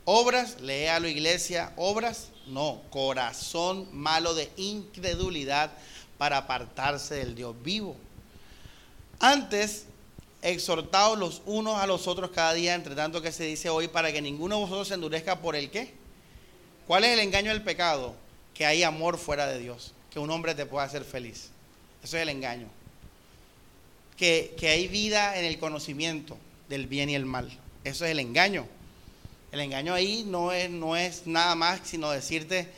obras, léalo iglesia, obras, no, corazón malo de incredulidad para apartarse del Dios vivo. Antes, exhortaos los unos a los otros cada día, entre tanto que se dice hoy, para que ninguno de vosotros se endurezca por el qué. ¿Cuál es el engaño del pecado? Que hay amor fuera de Dios que un hombre te pueda hacer feliz. Eso es el engaño. Que, hay vida en el conocimiento del bien y el mal. Eso es el engaño. El engaño ahí no es, no es nada más sino decirte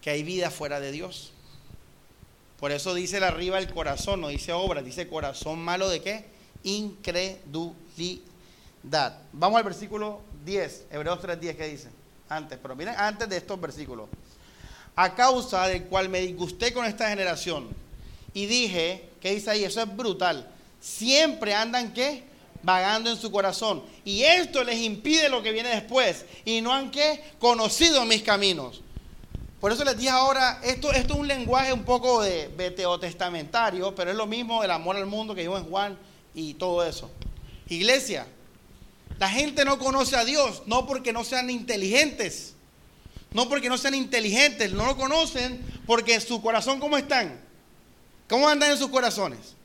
que hay vida fuera de Dios. Por eso dice la arriba el corazón, no dice obra, dice corazón malo de qué? Incredulidad. Vamos al versículo 10, Hebreos 3.10 que dice. Antes, pero miren, antes de estos versículos a causa del cual me disgusté con esta generación. Y dije, ¿qué dice ahí? Eso es brutal. Siempre andan, ¿qué? Vagando en su corazón. Y esto les impide lo que viene después. Y no han, ¿qué? Conocido mis caminos. Por eso les dije ahora, esto, es un lenguaje un poco de testamentario, pero es lo mismo el amor al mundo que dijo en Juan y todo eso. Iglesia, la gente no conoce a Dios, no porque no sean inteligentes, no porque no sean inteligentes, no lo conocen porque su corazón, ¿cómo están? ¿Cómo andan en sus corazones?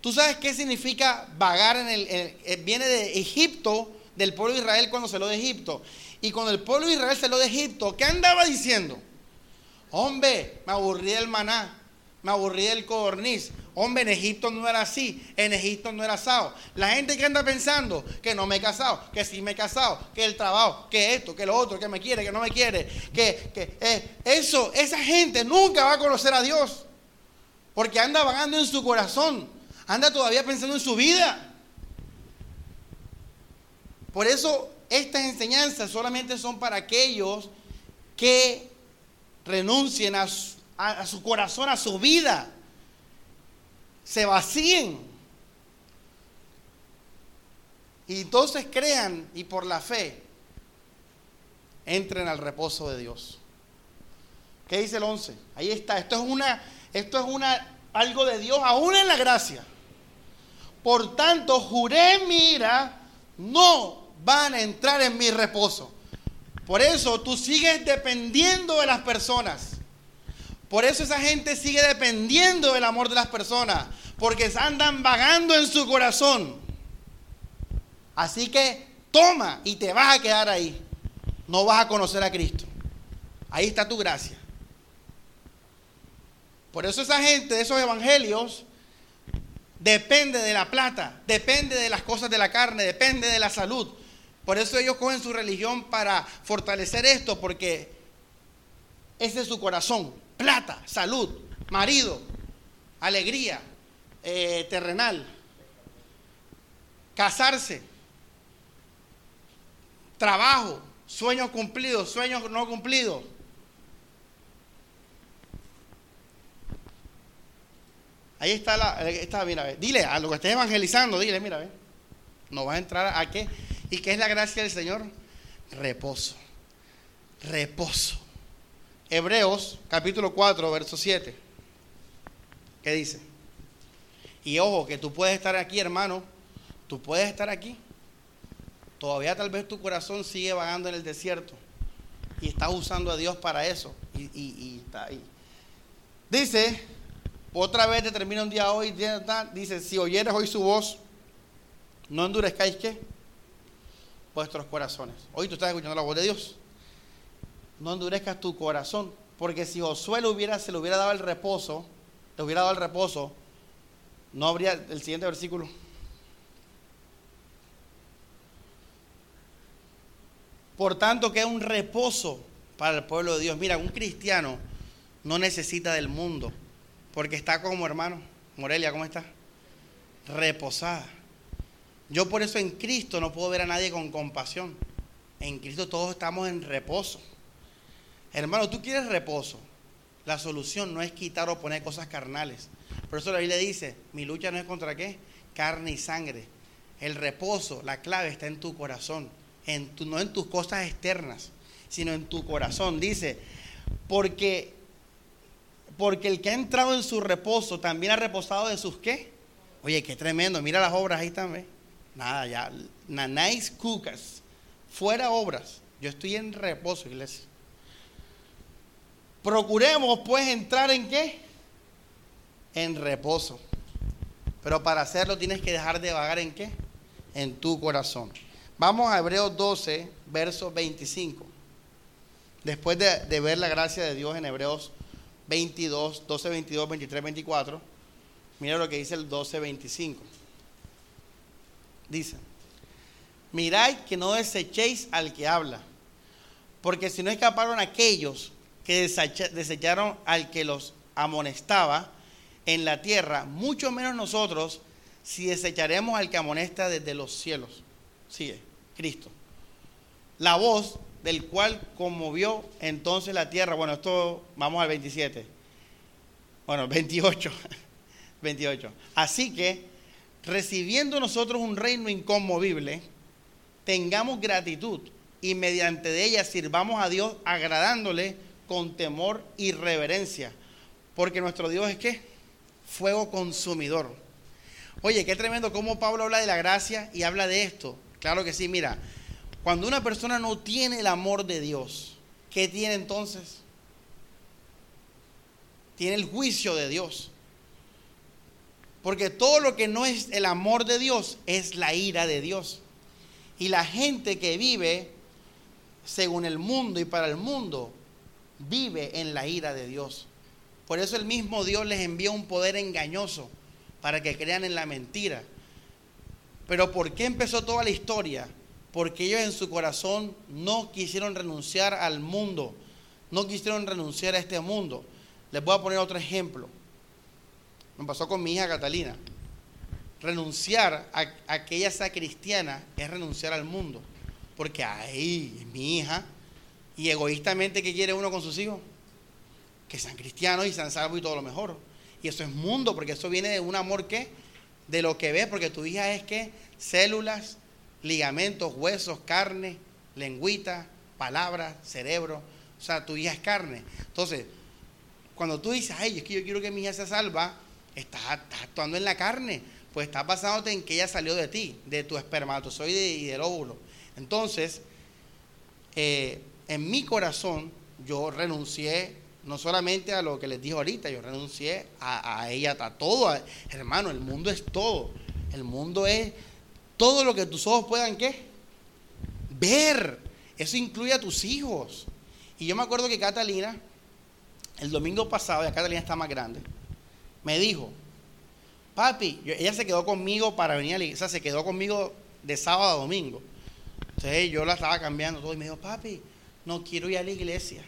¿Tú sabes qué significa vagar en el, eh, viene de Egipto, del pueblo de Israel cuando se lo de Egipto. Y cuando el pueblo de Israel se lo de Egipto, ¿qué andaba diciendo? Hombre, me aburrí del maná, me aburrí del codorniz. Hombre, en Egipto no era así, en Egipto no era asado. La gente que anda pensando que no me he casado, que sí me he casado, que el trabajo, que esto, que lo otro, que me quiere, que no me quiere, que, que eh, eso, esa gente nunca va a conocer a Dios. Porque anda vagando en su corazón, anda todavía pensando en su vida. Por eso estas enseñanzas solamente son para aquellos que renuncien a su, corazón, a su vida, se vacíen. Y entonces crean y por la fe entren al reposo de Dios. ¿Qué dice el 11? Ahí está. Esto es una, esto es una, algo de Dios aún en la gracia. Por tanto, juré mira, no van a entrar en mi reposo. Por eso tú sigues dependiendo de las personas. Por eso esa gente sigue dependiendo del amor de las personas. Porque andan vagando en su corazón. Así que toma y te vas a quedar ahí. No vas a conocer a Cristo. Ahí está tu gracia. Por eso esa gente de esos evangelios depende de la plata, depende de las cosas de la carne, depende de la salud, por eso ellos cogen su religión para fortalecer esto, porque ese es su corazón. Plata, salud, marido, alegría, eh, terrenal, casarse, trabajo, sueños cumplidos, sueños no cumplidos. Ahí está la, está, mira, dile a lo que estés evangelizando, dile, mira, ve, no vas a entrar a qué, ¿Y qué es la gracia del Señor? Reposo. Reposo. Hebreos capítulo 4, verso 7. ¿Qué dice? Y ojo, que tú puedes estar aquí, hermano. Tú puedes estar aquí. Todavía tal vez tu corazón sigue vagando en el desierto. Y estás usando a Dios para eso. Y, está ahí. Dice, otra vez te termina un día hoy. Dice, si oyeres hoy su voz, no endurezcáis que vuestros corazones. Hoy tú estás escuchando la voz de Dios. No endurezcas tu corazón, porque si Josué hubiera, se le hubiera dado el reposo, le hubiera dado el reposo, no habría el siguiente versículo. Por tanto, que es un reposo para el pueblo de Dios. Mira, un cristiano no necesita del mundo, porque está como hermano. Morelia, ¿cómo está? Reposada. Yo por eso en Cristo no puedo ver a nadie con compasión. En Cristo todos estamos en reposo. Hermano, tú quieres reposo. La solución no es quitar o poner cosas carnales. Por eso la Biblia dice, mi lucha no es contra qué? Carne y sangre. El reposo, la clave está en tu corazón, en tu, no en tus cosas externas, sino en tu corazón. Dice, porque, porque el que ha entrado en su reposo también ha reposado de sus qué. Oye, qué tremendo, mira las obras ahí también. Nada, ya. Nanáis cucas. Fuera obras. Yo estoy en reposo, iglesia. Procuremos pues entrar en qué? En reposo. Pero para hacerlo tienes que dejar de vagar en qué? En tu corazón. Vamos a Hebreos 12, verso 25. Después de, de, ver la gracia de Dios en Hebreos 22, 12, 22, 23, 24, mira lo que dice el 12, 25 dice, mirad que no desechéis al que habla, porque si no escaparon aquellos que desecharon al que los amonestaba en la tierra, mucho menos nosotros si desecharemos al que amonesta desde los cielos. Sigue, Cristo. La voz del cual conmovió entonces la tierra. Bueno, esto vamos al 27. Bueno, 28. 28. Así que recibiendo nosotros un reino inconmovible, tengamos gratitud y mediante de ella sirvamos a Dios agradándole con temor y reverencia, porque nuestro Dios es qué? Fuego consumidor. Oye, qué tremendo cómo Pablo habla de la gracia y habla de esto. Claro que sí, mira, cuando una persona no tiene el amor de Dios, ¿qué tiene entonces? Tiene el juicio de Dios. Porque todo lo que no es el amor de Dios es la ira de Dios. Y la gente que vive según el mundo y para el mundo vive en la ira de Dios. Por eso el mismo Dios les envía un poder engañoso para que crean en la mentira. Pero ¿por qué empezó toda la historia? Porque ellos en su corazón no quisieron renunciar al mundo, no quisieron renunciar a este mundo. Les voy a poner otro ejemplo. Me pasó con mi hija Catalina. Renunciar a, que ella sea cristiana es renunciar al mundo. Porque ahí, mi hija, y egoístamente, ¿qué quiere uno con sus hijos? Que sean cristianos y sean salvos y todo lo mejor. Y eso es mundo, porque eso viene de un amor que, de lo que ves, porque tu hija es que células, ligamentos, huesos, carne, lengüita, palabras, cerebro. O sea, tu hija es carne. Entonces, cuando tú dices, ay, es que yo quiero que mi hija sea salva, estás, actuando en la carne. Pues está pasándote en que ella salió de ti, de tu espermatozoide y del óvulo. Entonces, eh, en mi corazón, yo renuncié no solamente a lo que les dijo ahorita, yo renuncié a, ella, a todo. hermano, el mundo es todo. El mundo es todo lo que tus ojos puedan. Ver. Eso incluye a tus hijos. Y yo me acuerdo que Catalina, el domingo pasado, ya Catalina está más grande, me dijo, papi, ella se quedó conmigo para venir a la iglesia, se quedó conmigo de sábado a domingo. Entonces yo la estaba cambiando todo y me dijo, papi, no quiero ir a la iglesia.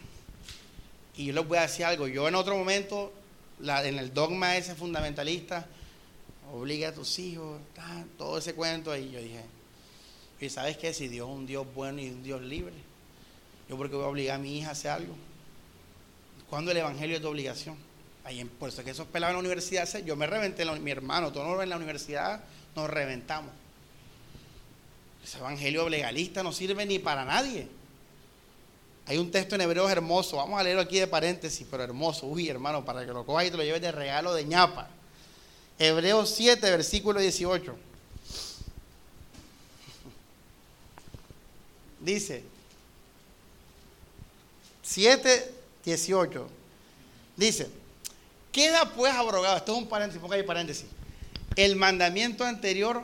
Y yo les voy a decir algo, yo en otro momento, en el dogma ese fundamentalista, obliga a tus hijos, todo ese cuento ahí, yo dije, y sabes qué, si Dios es un Dios bueno y un Dios libre, yo porque voy a obligar a mi hija a hacer algo. Cuando el Evangelio es de obligación. Ahí, por eso que esos pelados en la universidad, yo me reventé, mi hermano, todos en la universidad nos reventamos. Ese evangelio legalista no sirve ni para nadie. Hay un texto en hebreo hermoso, vamos a leerlo aquí de paréntesis, pero hermoso. Uy, hermano, para que lo cojas y te lo lleves de regalo de ñapa. Hebreos 7, versículo 18. Dice, 7, 18. Dice, queda pues abrogado, esto es un paréntesis, ponga ahí paréntesis. El mandamiento anterior,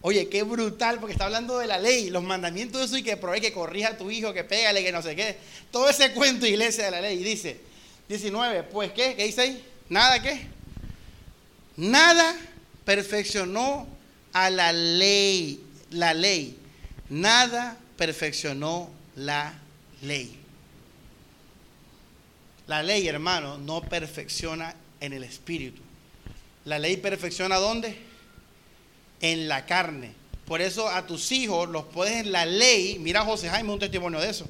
oye, qué brutal, porque está hablando de la ley, los mandamientos de eso y que provee que corrija a tu hijo, que pégale, que no sé qué. Todo ese cuento, iglesia de la ley. Dice, 19, pues qué, ¿qué dice ahí? Nada, ¿qué? Nada perfeccionó a la ley, la ley. Nada perfeccionó la ley. La ley, hermano, no perfecciona en el espíritu. La ley perfecciona dónde? En la carne. Por eso a tus hijos los puedes en la ley. Mira José Jaime un testimonio de eso.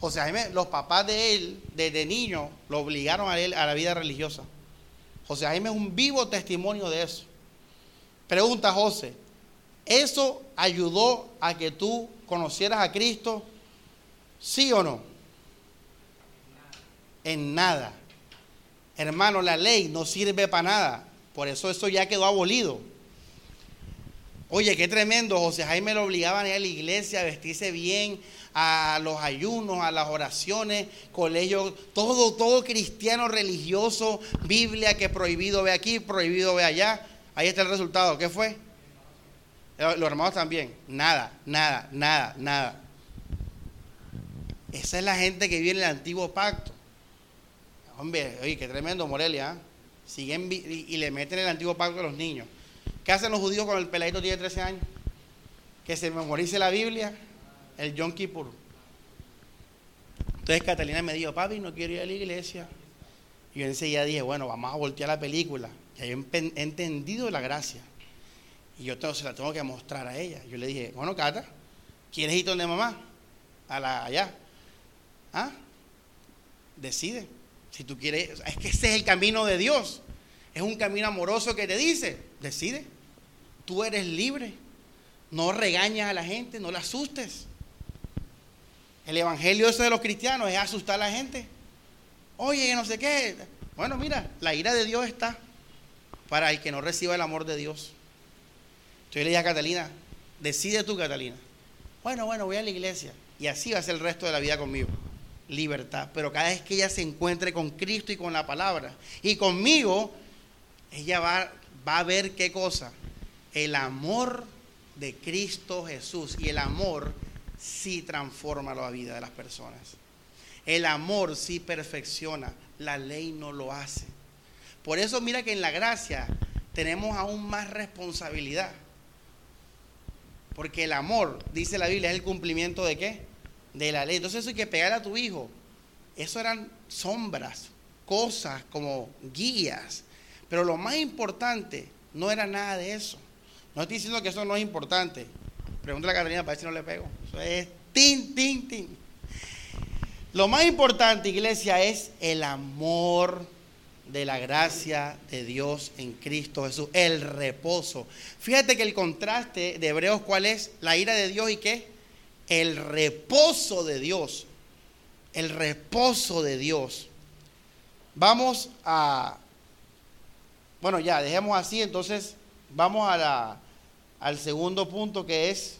José Jaime, los papás de él, desde niño, lo obligaron a él a la vida religiosa. José Jaime es un vivo testimonio de eso. Pregunta José, ¿eso ayudó a que tú conocieras a Cristo? ¿Sí o no? En nada. Hermano, la ley no sirve para nada. Por eso eso ya quedó abolido. Oye, qué tremendo. José Jaime lo obligaban a ir a la iglesia, a vestirse bien, a los ayunos, a las oraciones, colegio, todo, todo cristiano religioso, Biblia que prohibido ve aquí, prohibido ve allá. Ahí está el resultado. ¿Qué fue? Los hermanos también. Nada, nada, nada, nada. Esa es la gente que vive en el antiguo pacto. Hombre, oye, qué tremendo Morelia. ¿ah? Siguen y, le meten el antiguo pacto a los niños. ¿Qué hacen los judíos cuando el peladito tiene 13 años? Que se memorice la Biblia, el Yom Kippur. Entonces Catalina me dijo, papi, no quiero ir a la iglesia. Y yo enseguida dije, bueno, vamos a voltear la película. Y yo he entendido la gracia. Y yo se la tengo que mostrar a ella. Yo le dije, bueno, Cata, ¿quieres ir donde mamá? A la, allá. ¿Ah? Decide. Si tú quieres, es que ese es el camino de Dios. Es un camino amoroso que te dice, decide. Tú eres libre. No regañas a la gente, no la asustes. El evangelio ese de los cristianos es asustar a la gente. Oye, no sé qué. Bueno, mira, la ira de Dios está para el que no reciba el amor de Dios. Yo le dije a Catalina, decide tú, Catalina. Bueno, bueno, voy a la iglesia. Y así va a ser el resto de la vida conmigo. Libertad. Pero cada vez que ella se encuentre con Cristo y con la palabra, y conmigo, ella va, va a ver qué cosa. El amor de Cristo Jesús. Y el amor sí transforma la vida de las personas. El amor sí perfecciona. La ley no lo hace. Por eso mira que en la gracia tenemos aún más responsabilidad. Porque el amor, dice la Biblia, es el cumplimiento de qué? De la ley. Entonces eso hay que pegar a tu hijo. Eso eran sombras, cosas como guías. Pero lo más importante no era nada de eso. No estoy diciendo que eso no es importante. Pregúntale a Catalina para ver si no le pego. Eso es tin, tin, tin. Lo más importante, iglesia, es el amor de la gracia de Dios en Cristo Jesús, el reposo. Fíjate que el contraste de Hebreos, ¿cuál es? La ira de Dios y qué? El reposo de Dios. El reposo de Dios. Vamos a, bueno, ya, dejemos así, entonces vamos a la, al segundo punto que es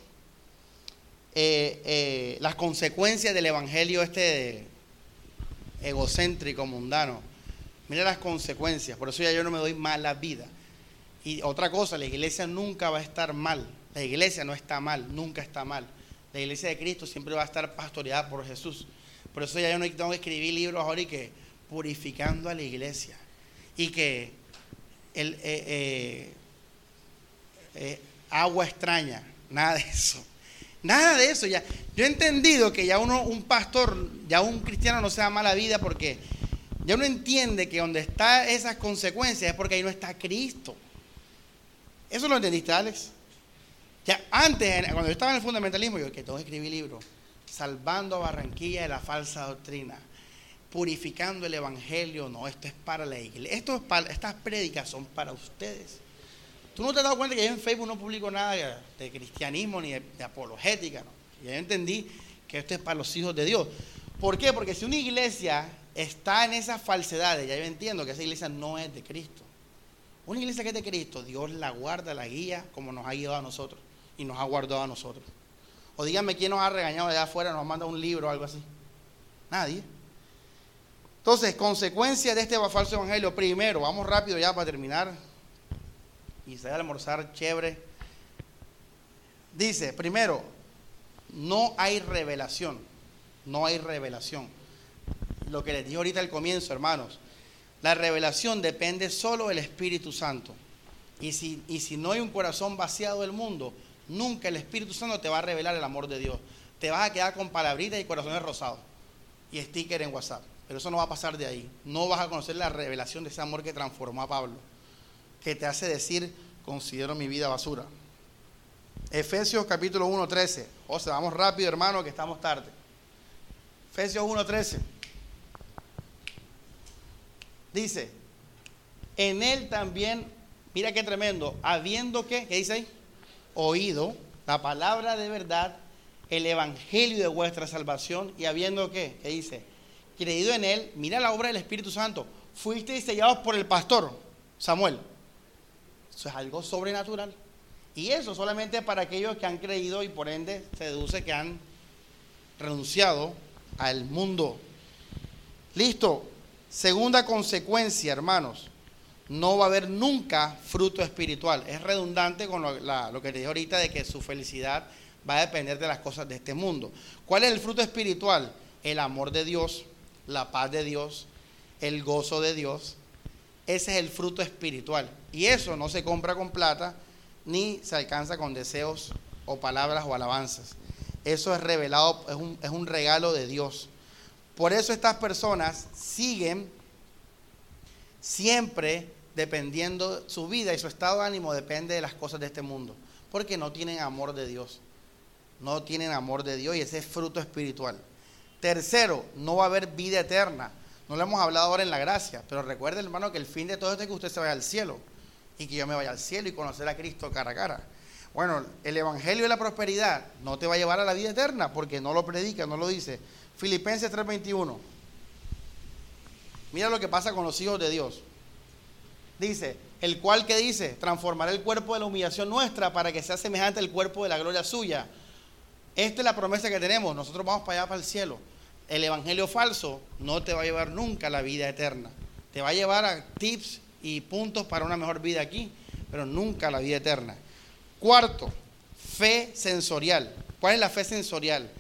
eh, eh, las consecuencias del evangelio este egocéntrico, mundano. Mira las consecuencias, por eso ya yo no me doy mala vida. Y otra cosa, la iglesia nunca va a estar mal. La iglesia no está mal, nunca está mal. La iglesia de Cristo siempre va a estar pastoreada por Jesús. Por eso ya yo no tengo que escribir libros ahora y que purificando a la iglesia. Y que el, eh, eh, eh, agua extraña, nada de eso. Nada de eso. Ya. Yo he entendido que ya uno, un pastor, ya un cristiano no se da mala vida porque ya uno entiende que donde están esas consecuencias es porque ahí no está Cristo. ¿Eso lo entendiste, Alex? Ya antes, cuando yo estaba en el fundamentalismo, yo que tengo que libros, salvando a Barranquilla de la falsa doctrina, purificando el evangelio, no, esto es para la iglesia, esto es para, estas prédicas son para ustedes. Tú no te has dado cuenta que yo en Facebook no publico nada de, cristianismo ni de, apologética. Ya yo entendí que esto es para los hijos de Dios. ¿Por qué? Porque si una iglesia está en esas falsedades, ya yo entiendo que esa iglesia no es de Cristo. Una iglesia que es de Cristo, Dios la guarda, la guía, como nos ha guiado a nosotros y nos ha guardado a nosotros. O díganme quién nos ha regañado de allá afuera, nos manda un libro o algo así. Nadie. Entonces, consecuencia de este falso evangelio, primero, vamos rápido ya para terminar y se va a almorzar chévere. Dice, primero, no hay revelación, no hay revelación lo que les dije ahorita al comienzo, hermanos. La revelación depende solo del Espíritu Santo. Y si, y si no hay un corazón vaciado del mundo, nunca el Espíritu Santo te va a revelar el amor de Dios. Te vas a quedar con palabritas y corazones rosados y sticker en WhatsApp. Pero eso no va a pasar de ahí. No vas a conocer la revelación de ese amor que transformó a Pablo, que te hace decir, considero mi vida basura. Efesios capítulo 1, 13. O sea, vamos rápido, hermano, que estamos tarde. Efesios 1, 13. Dice, en él también, mira qué tremendo, habiendo que, ¿qué dice ahí? Oído la palabra de verdad, el evangelio de vuestra salvación y habiendo ¿qué dice? Creído en él, mira la obra del Espíritu Santo, fuisteis sellados por el pastor Samuel. Eso es algo sobrenatural. Y eso solamente para aquellos que han creído y por ende se deduce que han renunciado al mundo. Listo. Segunda consecuencia, hermanos, no va a haber nunca fruto espiritual. Es redundante con lo, que te dije ahorita de que su felicidad va a depender de las cosas de este mundo. ¿Cuál es el fruto espiritual? El amor de Dios, la paz de Dios, el gozo de Dios. Ese es el fruto espiritual. Y eso no se compra con plata ni se alcanza con deseos o palabras o alabanzas. Eso es revelado, es un, es un regalo de Dios. Por eso estas personas siguen siempre dependiendo, su vida y su estado de ánimo depende de las cosas de este mundo, porque no tienen amor de Dios. No tienen amor de Dios y ese es fruto espiritual. Tercero, no va a haber vida eterna. No lo hemos hablado ahora en la gracia, pero recuerde, hermano, que el fin de todo esto es que usted se vaya al cielo y que yo me vaya al cielo y conocer a Cristo cara a cara. Bueno, el Evangelio de la prosperidad no te va a llevar a la vida eterna porque no lo predica, no lo dice. Filipenses 3:21. Mira lo que pasa con los hijos de Dios. Dice, el cual que dice, transformará el cuerpo de la humillación nuestra para que sea semejante al cuerpo de la gloria suya. Esta es la promesa que tenemos. Nosotros vamos para allá, para el cielo. El evangelio falso no te va a llevar nunca a la vida eterna. Te va a llevar a tips y puntos para una mejor vida aquí, pero nunca a la vida eterna. Cuarto, fe sensorial. ¿Cuál es la fe sensorial?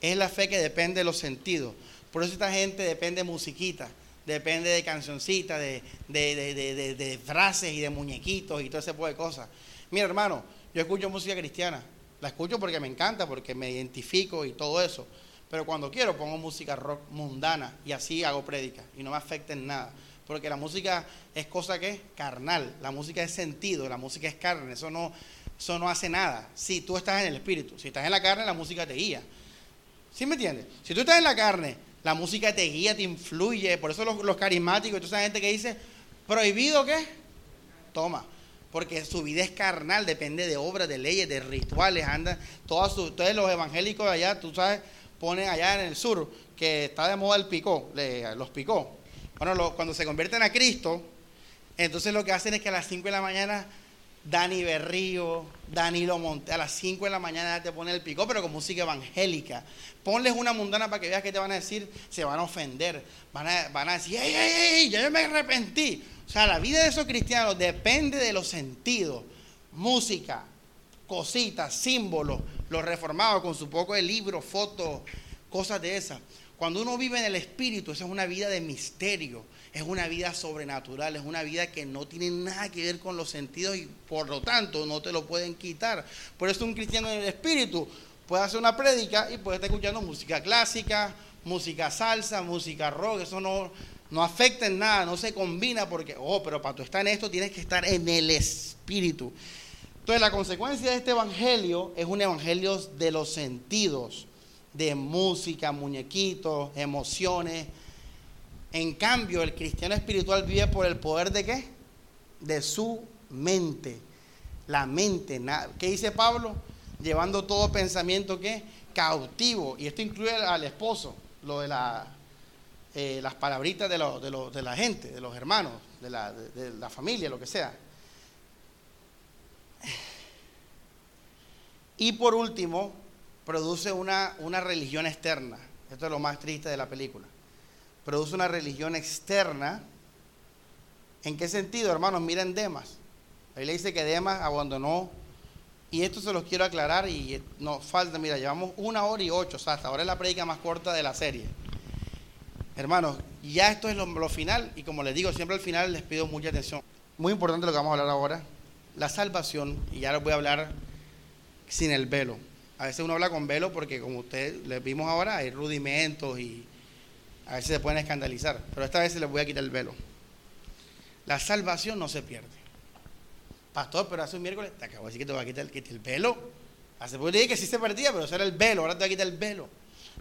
Es la fe que depende de los sentidos. Por eso esta gente depende de musiquita, depende de cancioncitas, de, de, frases y de muñequitos y todo ese tipo de cosas. Mira, hermano, yo escucho música cristiana. La escucho porque me encanta, porque me identifico y todo eso. Pero cuando quiero pongo música rock mundana y así hago prédica y no me afecta en nada. Porque la música es cosa que es carnal, la música es sentido, la música es carne, eso no, eso no hace nada. Si tú estás en el espíritu, si estás en la carne, la música te guía. ¿Sí me entiendes? Si tú estás en la carne, la música te guía, te influye. Por eso los, carismáticos toda esa gente que dice, prohibido qué? Toma. Porque su vida es carnal, depende de obras, de leyes, de rituales, anda, todos los evangélicos allá, tú sabes, ponen allá en el sur, que está de moda el picó, los picó. Bueno, cuando se convierten a Cristo, entonces lo que hacen es que a las 5 de la mañana Dani Berrío, Danilo Monte, a las 5 de la mañana te pone el picó, pero con música evangélica. Ponles una mundana para que veas que te van a decir, se van a ofender, van a, van a decir, ¡ay, ay, ay! Ya yo me arrepentí. O sea, la vida de esos cristianos depende de los sentidos. Música, cositas, símbolos, los reformados con su poco de libros, fotos, cosas de esas. Cuando uno vive en el Espíritu, esa es una vida de misterio, es una vida sobrenatural, es una vida que no tiene nada que ver con los sentidos y por lo tanto no te lo pueden quitar. Por eso un cristiano en el Espíritu puede hacer una prédica y puede estar escuchando música clásica, música salsa, música rock, eso no, no afecta en nada, no se combina porque, oh, pero para tú estar en esto tienes que estar en el Espíritu. Entonces la consecuencia de este evangelio es un evangelio de los sentidos, de música, muñequitos, emociones. En cambio, el cristiano espiritual vive por el poder de qué? De su mente. La mente. ¿Qué dice Pablo? Llevando todo pensamiento ¿qué? cautivo. Y esto incluye al esposo, lo de la, eh, las palabritas de, de, la gente, de los hermanos, de la, de la familia, lo que sea. Y por último, produce una, una religión externa. Esto es lo más triste de la película. Produce una religión externa. ¿En qué sentido, hermanos? Miren Demas. Ahí le dice que Demas abandonó. Y esto se los quiero aclarar y nos falta, mira, llevamos una hora y ocho, o sea, hasta ahora es la predica más corta de la serie. Hermanos, ya esto es lo, final y como les digo, siempre al final les pido mucha atención. Muy importante lo que vamos a hablar ahora. La salvación, y ya les voy a hablar sin el velo. A veces uno habla con velo porque como ustedes les vimos ahora hay rudimentos y a veces se pueden escandalizar, pero esta vez les voy a quitar el velo. La salvación no se pierde. Pastor, pero hace un miércoles te acabo de decir que te voy a quitar el, velo. Hace poco dije que sí se perdía, pero eso era el velo, ahora te voy a quitar el velo.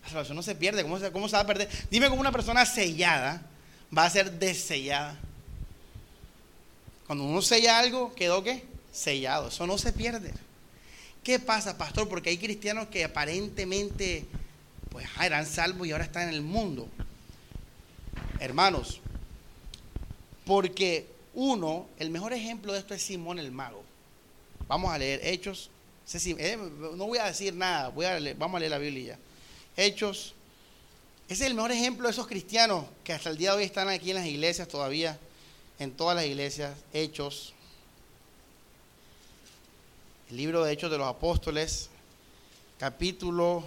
La salvación no se pierde, ¿cómo se, cómo se va a perder? Dime cómo una persona sellada va a ser desellada. Cuando uno sella algo, quedó qué? Sellado. Eso no se pierde. ¿Qué pasa, pastor? Porque hay cristianos que aparentemente pues eran salvos y ahora están en el mundo. Hermanos, porque uno, el mejor ejemplo de esto es Simón el mago. Vamos a leer Hechos. Eh, no voy a decir nada, a vamos a leer la Biblia. Hechos. Ese es el mejor ejemplo de esos cristianos que hasta el día de hoy están aquí en las iglesias todavía, en todas las iglesias. Hechos el libro de Hechos de los Apóstoles, capítulo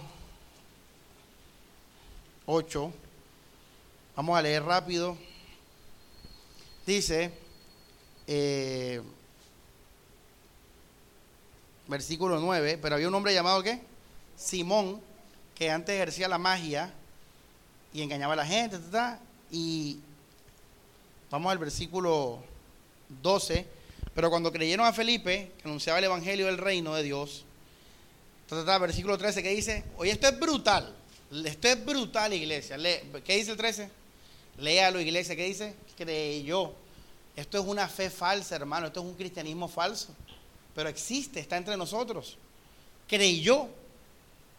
8. Vamos a leer rápido. Dice, eh, versículo 9, pero había un hombre llamado ¿qué? Simón, que antes ejercía la magia y engañaba a la gente, y vamos al versículo 12 pero cuando creyeron a Felipe, que anunciaba el Evangelio del reino de Dios, versículo 13 que dice, oye, esto es brutal, esto es brutal, iglesia. ¿Qué dice el 13? Léalo, iglesia, ¿qué dice? Creyó. Esto es una fe falsa, hermano, esto es un cristianismo falso, pero existe, está entre nosotros. Creyó,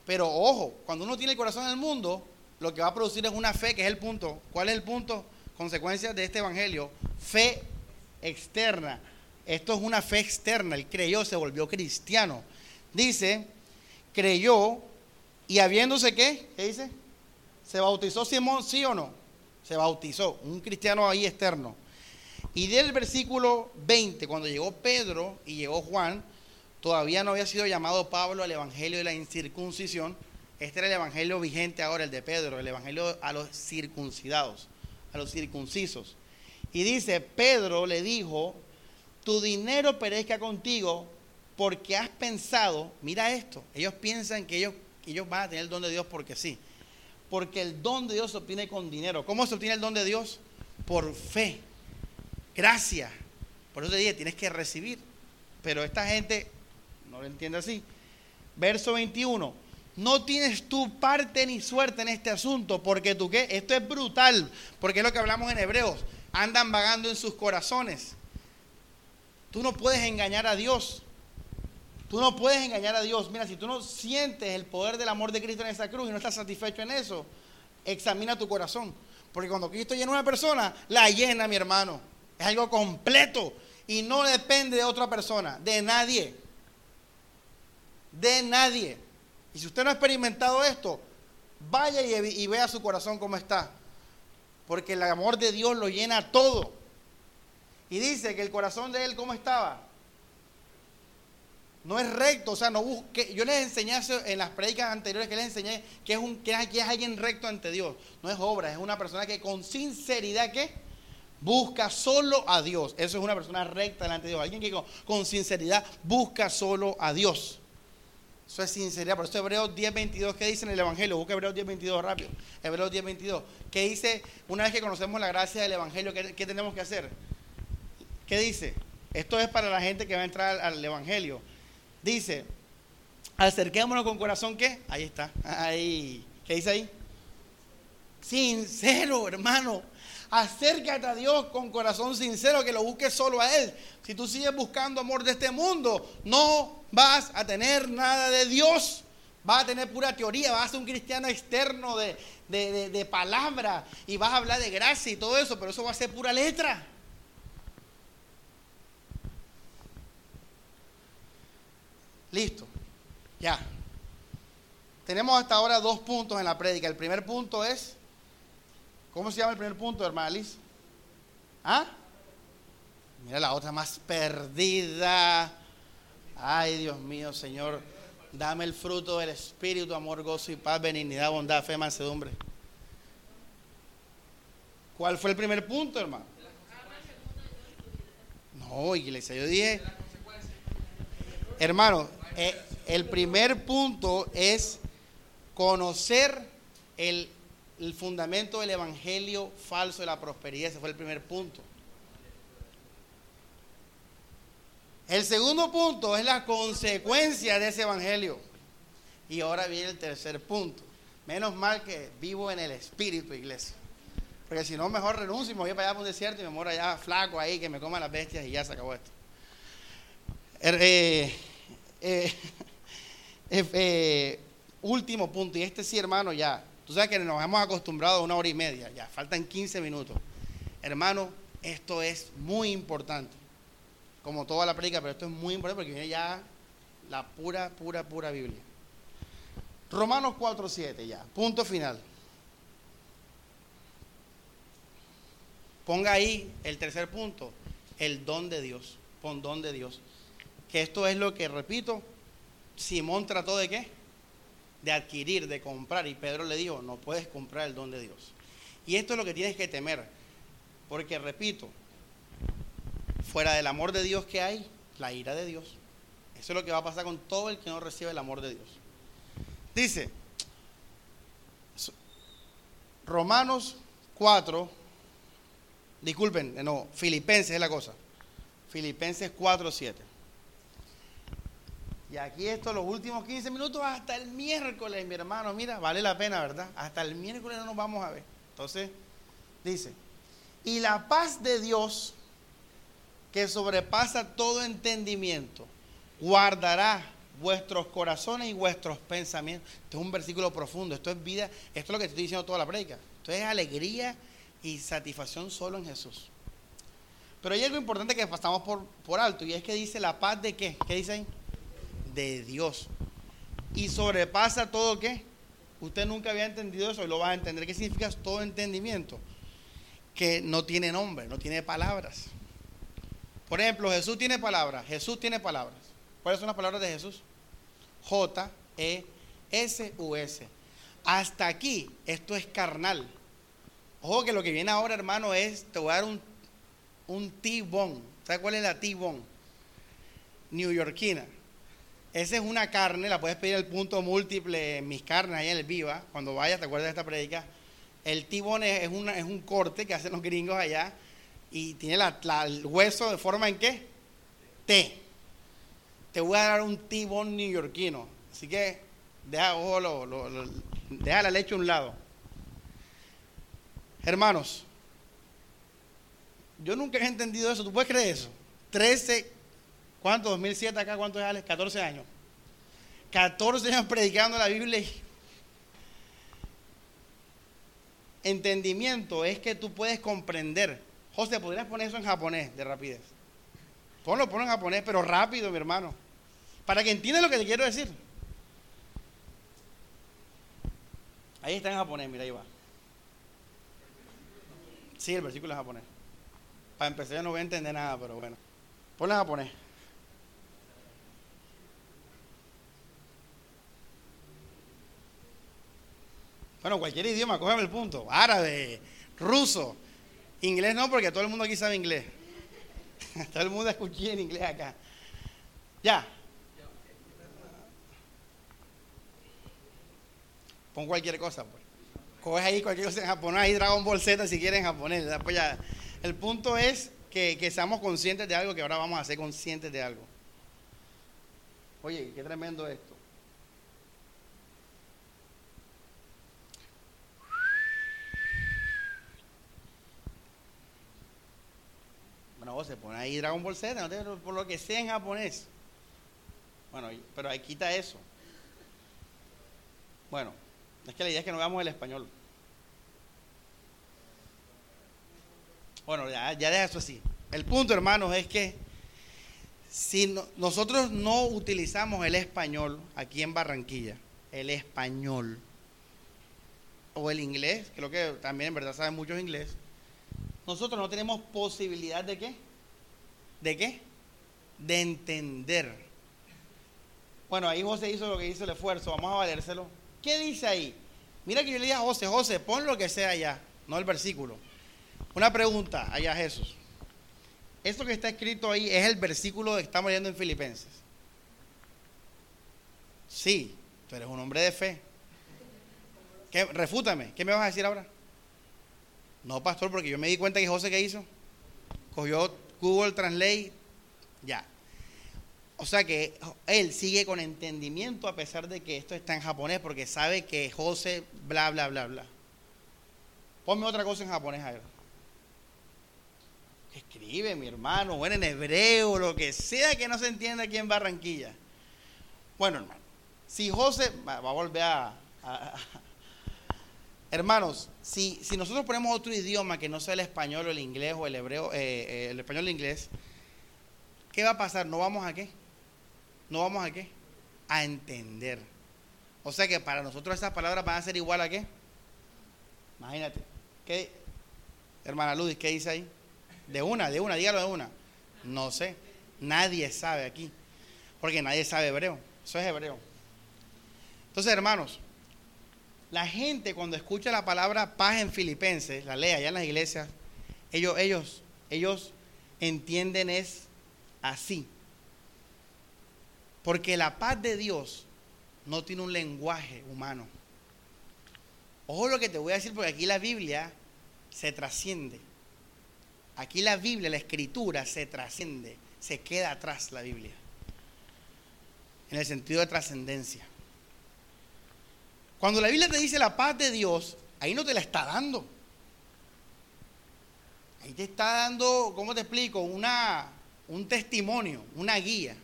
pero ojo, cuando uno tiene el corazón en el mundo, lo que va a producir es una fe, que es el punto. ¿Cuál es el punto? consecuencias de este evangelio, fe externa. Esto es una fe externa. Él creyó, se volvió cristiano. Dice, creyó y habiéndose qué, ¿qué dice? ¿Se bautizó Simón, sí o no? Se bautizó, un cristiano ahí externo. Y del versículo 20, cuando llegó Pedro y llegó Juan, todavía no había sido llamado Pablo al evangelio de la incircuncisión. Este era el evangelio vigente ahora, el de Pedro, el evangelio a los circuncidados, a los circuncisos. Y dice, Pedro le dijo, tu dinero perezca contigo porque has pensado, mira esto, ellos piensan que ellos, ellos van a tener el don de Dios porque sí. Porque el don de Dios se obtiene con dinero. ¿Cómo se obtiene el don de Dios? Por fe. Gracias. Por eso te dije, tienes que recibir. Pero esta gente no lo entiende así. Verso 21. No tienes tu parte ni suerte en este asunto, porque tú qué, esto es brutal, porque es lo que hablamos en Hebreos, andan vagando en sus corazones. Tú no puedes engañar a Dios. Tú no puedes engañar a Dios. Mira, si tú no sientes el poder del amor de Cristo en esa cruz y no estás satisfecho en eso, examina tu corazón. Porque cuando Cristo llena a una persona, la llena, mi hermano. Es algo completo y no depende de otra persona, de nadie. De nadie. Y si usted no ha experimentado esto, vaya y, vea su corazón cómo está. Porque el amor de Dios lo llena todo. Y dice que el corazón de él, ¿cómo estaba? No es recto, o sea, no busque. Yo les enseñé en las predicas anteriores que les enseñé que es, un, que es alguien recto ante Dios. No es obra, es una persona que con sinceridad, ¿qué? busca solo a Dios. Eso es una persona recta delante de Dios. Alguien que con, sinceridad busca solo a Dios. Eso es sinceridad. Por eso Hebreos 10.22, ¿qué dice en el Evangelio? Busca Hebreos 10.22 rápido. Hebreos 10.22. ¿Qué dice? Una vez que conocemos la gracia del Evangelio, ¿qué, tenemos que hacer? ¿Qué dice? Esto es para la gente que va a entrar al, Evangelio. Dice, acerquémonos con corazón, ¿qué? Ahí está. Ahí. ¿Qué dice ahí? Sincero, hermano acércate a Dios con corazón sincero, que lo busques solo a Él. Si tú sigues buscando amor de este mundo, no vas a tener nada de Dios. Vas a tener pura teoría, vas a ser un cristiano externo de, de, palabra y vas a hablar de gracia y todo eso, pero eso va a ser pura letra. Listo, ya. Tenemos hasta ahora dos puntos en la prédica. El primer punto es ¿Cómo se llama el primer punto, hermana Liz? ¿Ah? Mira la otra más perdida. Ay, Dios mío, Señor, dame el fruto del Espíritu, amor, gozo y paz, benignidad, bondad, fe, mansedumbre. ¿Cuál fue el primer punto, hermano? No, iglesia, yo dije, hermano, eh, el primer punto es conocer el el fundamento del evangelio falso de la prosperidad. Ese fue el primer punto. El segundo punto es la consecuencia de ese evangelio. Y ahora viene el tercer punto. Menos mal que vivo en el espíritu, iglesia. Porque si no, mejor renuncio y me voy para allá por un desierto y me muero allá flaco ahí, que me coman las bestias y ya se acabó esto. Er, eh, eh, eh, último punto, y este sí, hermano, ya Tú sabes que nos hemos acostumbrado a una hora y media, ya faltan 15 minutos. Hermano, esto es muy importante. Como toda la predica, pero esto es muy importante porque viene ya la pura, pura, pura Biblia. Romanos 4.7 ya, punto final. Ponga ahí el tercer punto, el don de Dios. Pon don de Dios. Que esto es lo que, repito, Simón trató de qué? de adquirir, de comprar. Y Pedro le dijo, no puedes comprar el don de Dios. Y esto es lo que tienes que temer. Porque, repito, fuera del amor de Dios que hay, la ira de Dios. Eso es lo que va a pasar con todo el que no recibe el amor de Dios. Dice, Romanos 4, disculpen, no, Filipenses es la cosa. Filipenses 4, 7. Y aquí esto, los últimos 15 minutos hasta el miércoles, mi hermano, mira, vale la pena, ¿verdad? Hasta el miércoles no nos vamos a ver. Entonces, dice, y la paz de Dios, que sobrepasa todo entendimiento, guardará vuestros corazones y vuestros pensamientos. Esto es un versículo profundo, esto es vida, esto es lo que te estoy diciendo toda la predica. Esto es alegría y satisfacción solo en Jesús. Pero hay algo importante que pasamos por, por alto y es que dice la paz de qué? ¿Qué dice ahí? De Dios. Y sobrepasa todo qué? Usted nunca había entendido eso y lo va a entender. ¿Qué significa todo entendimiento? Que no tiene nombre, no tiene palabras. Por ejemplo, Jesús tiene palabras. Jesús tiene palabras. ¿Cuáles son las palabras de Jesús? J, E, S, U, S. Hasta aquí, esto es carnal. Ojo que lo que viene ahora, hermano, es, te voy a dar un, un T-bone. ¿Sabes cuál es la T-bone? Yorkina. Esa es una carne, la puedes pedir el punto múltiple en mis carnes, ahí en el Viva. Cuando vayas, te acuerdas de esta predica. El T-bone es, es un corte que hacen los gringos allá y tiene el hueso de forma en qué? T. Te voy a dar un T-bone neoyorquino. Así que deja, ojo, deja la leche a un lado. Hermanos, yo nunca he entendido eso. ¿Tú puedes creer eso? 13, ¿cuánto? 2007 acá, ¿cuánto es Alex? 14 años. 14 años predicando la Biblia. Entendimiento es que tú puedes comprender. José, ¿podrías poner eso en japonés de rapidez? Ponlo, ponlo en japonés, pero rápido, mi hermano. Para que entiendas lo que te quiero decir. Ahí está en japonés, mira, ahí va. Sí, el versículo es japonés. Para empezar yo no voy a entender nada, pero bueno. Ponlo en japonés. Bueno, cualquier idioma, cógeme el punto. Árabe, ruso, inglés no, porque todo el mundo aquí sabe inglés. todo el mundo escucha en inglés acá. Ya. Pon cualquier cosa, pues. Coge ahí cualquier cosa en japonés, ahí Dragon Ball Z si quieren en japonés. Pues ya. El punto es que, que seamos conscientes de algo, que ahora vamos a ser conscientes de algo. Oye, qué tremendo esto. Bueno, se pone ahí Dragon Ball Z, no por lo que sea en japonés. Bueno, pero ahí quita eso. Bueno, es que la idea es que no hagamos el español. Bueno, ya, ya deja eso así. El punto, hermanos, es que si nosotros no utilizamos el español aquí en Barranquilla, el español o el inglés, creo que también en verdad saben muchos inglés, nosotros no tenemos posibilidad de qué? ¿De qué? De entender. Bueno, ahí José hizo lo que hizo el esfuerzo, vamos a valérselo. ¿Qué dice ahí? Mira que yo le dije a José, José, pon lo que sea allá, no el versículo. Una pregunta allá Jesús. Esto que está escrito ahí es el versículo que estamos leyendo en Filipenses. Sí, tú eres un hombre de fe. ¿Qué? Refútame, ¿qué me vas a decir ahora? No, pastor, porque yo me di cuenta que José qué hizo. Cogió Google Translate, ya. O sea que él sigue con entendimiento a pesar de que esto está en japonés, porque sabe que José, bla, bla, bla, bla. Ponme otra cosa en japonés a. Escribe, mi hermano, bueno, en hebreo, lo que sea que no se entienda aquí en Barranquilla. Bueno, hermano, si José, va, a volver a Hermanos, si, nosotros ponemos otro idioma que no sea el español o el inglés o el hebreo, eh, eh, el español o el inglés, ¿qué va a pasar? ¿No vamos a qué? ¿No vamos a qué? A entender. O sea que para nosotros esas palabras van a ser igual a qué? Imagínate. ¿Qué? Hermana Ludis, ¿qué dice ahí? De una, de una, dígalo de una. No sé. Nadie sabe aquí. Porque nadie sabe hebreo. Eso es hebreo. Entonces, hermanos, la gente cuando escucha la palabra paz en Filipenses, la lea allá en las iglesias, ellos, ellos, ellos entienden es así. Porque la paz de Dios no tiene un lenguaje humano. Ojo lo que te voy a decir, porque aquí la Biblia se trasciende. Aquí la Biblia, la escritura se trasciende, se queda atrás la Biblia. En el sentido de trascendencia. Cuando la Biblia te dice la paz de Dios, ahí no te la está dando. Ahí te está dando, ¿cómo te explico? Una, un testimonio, una guía.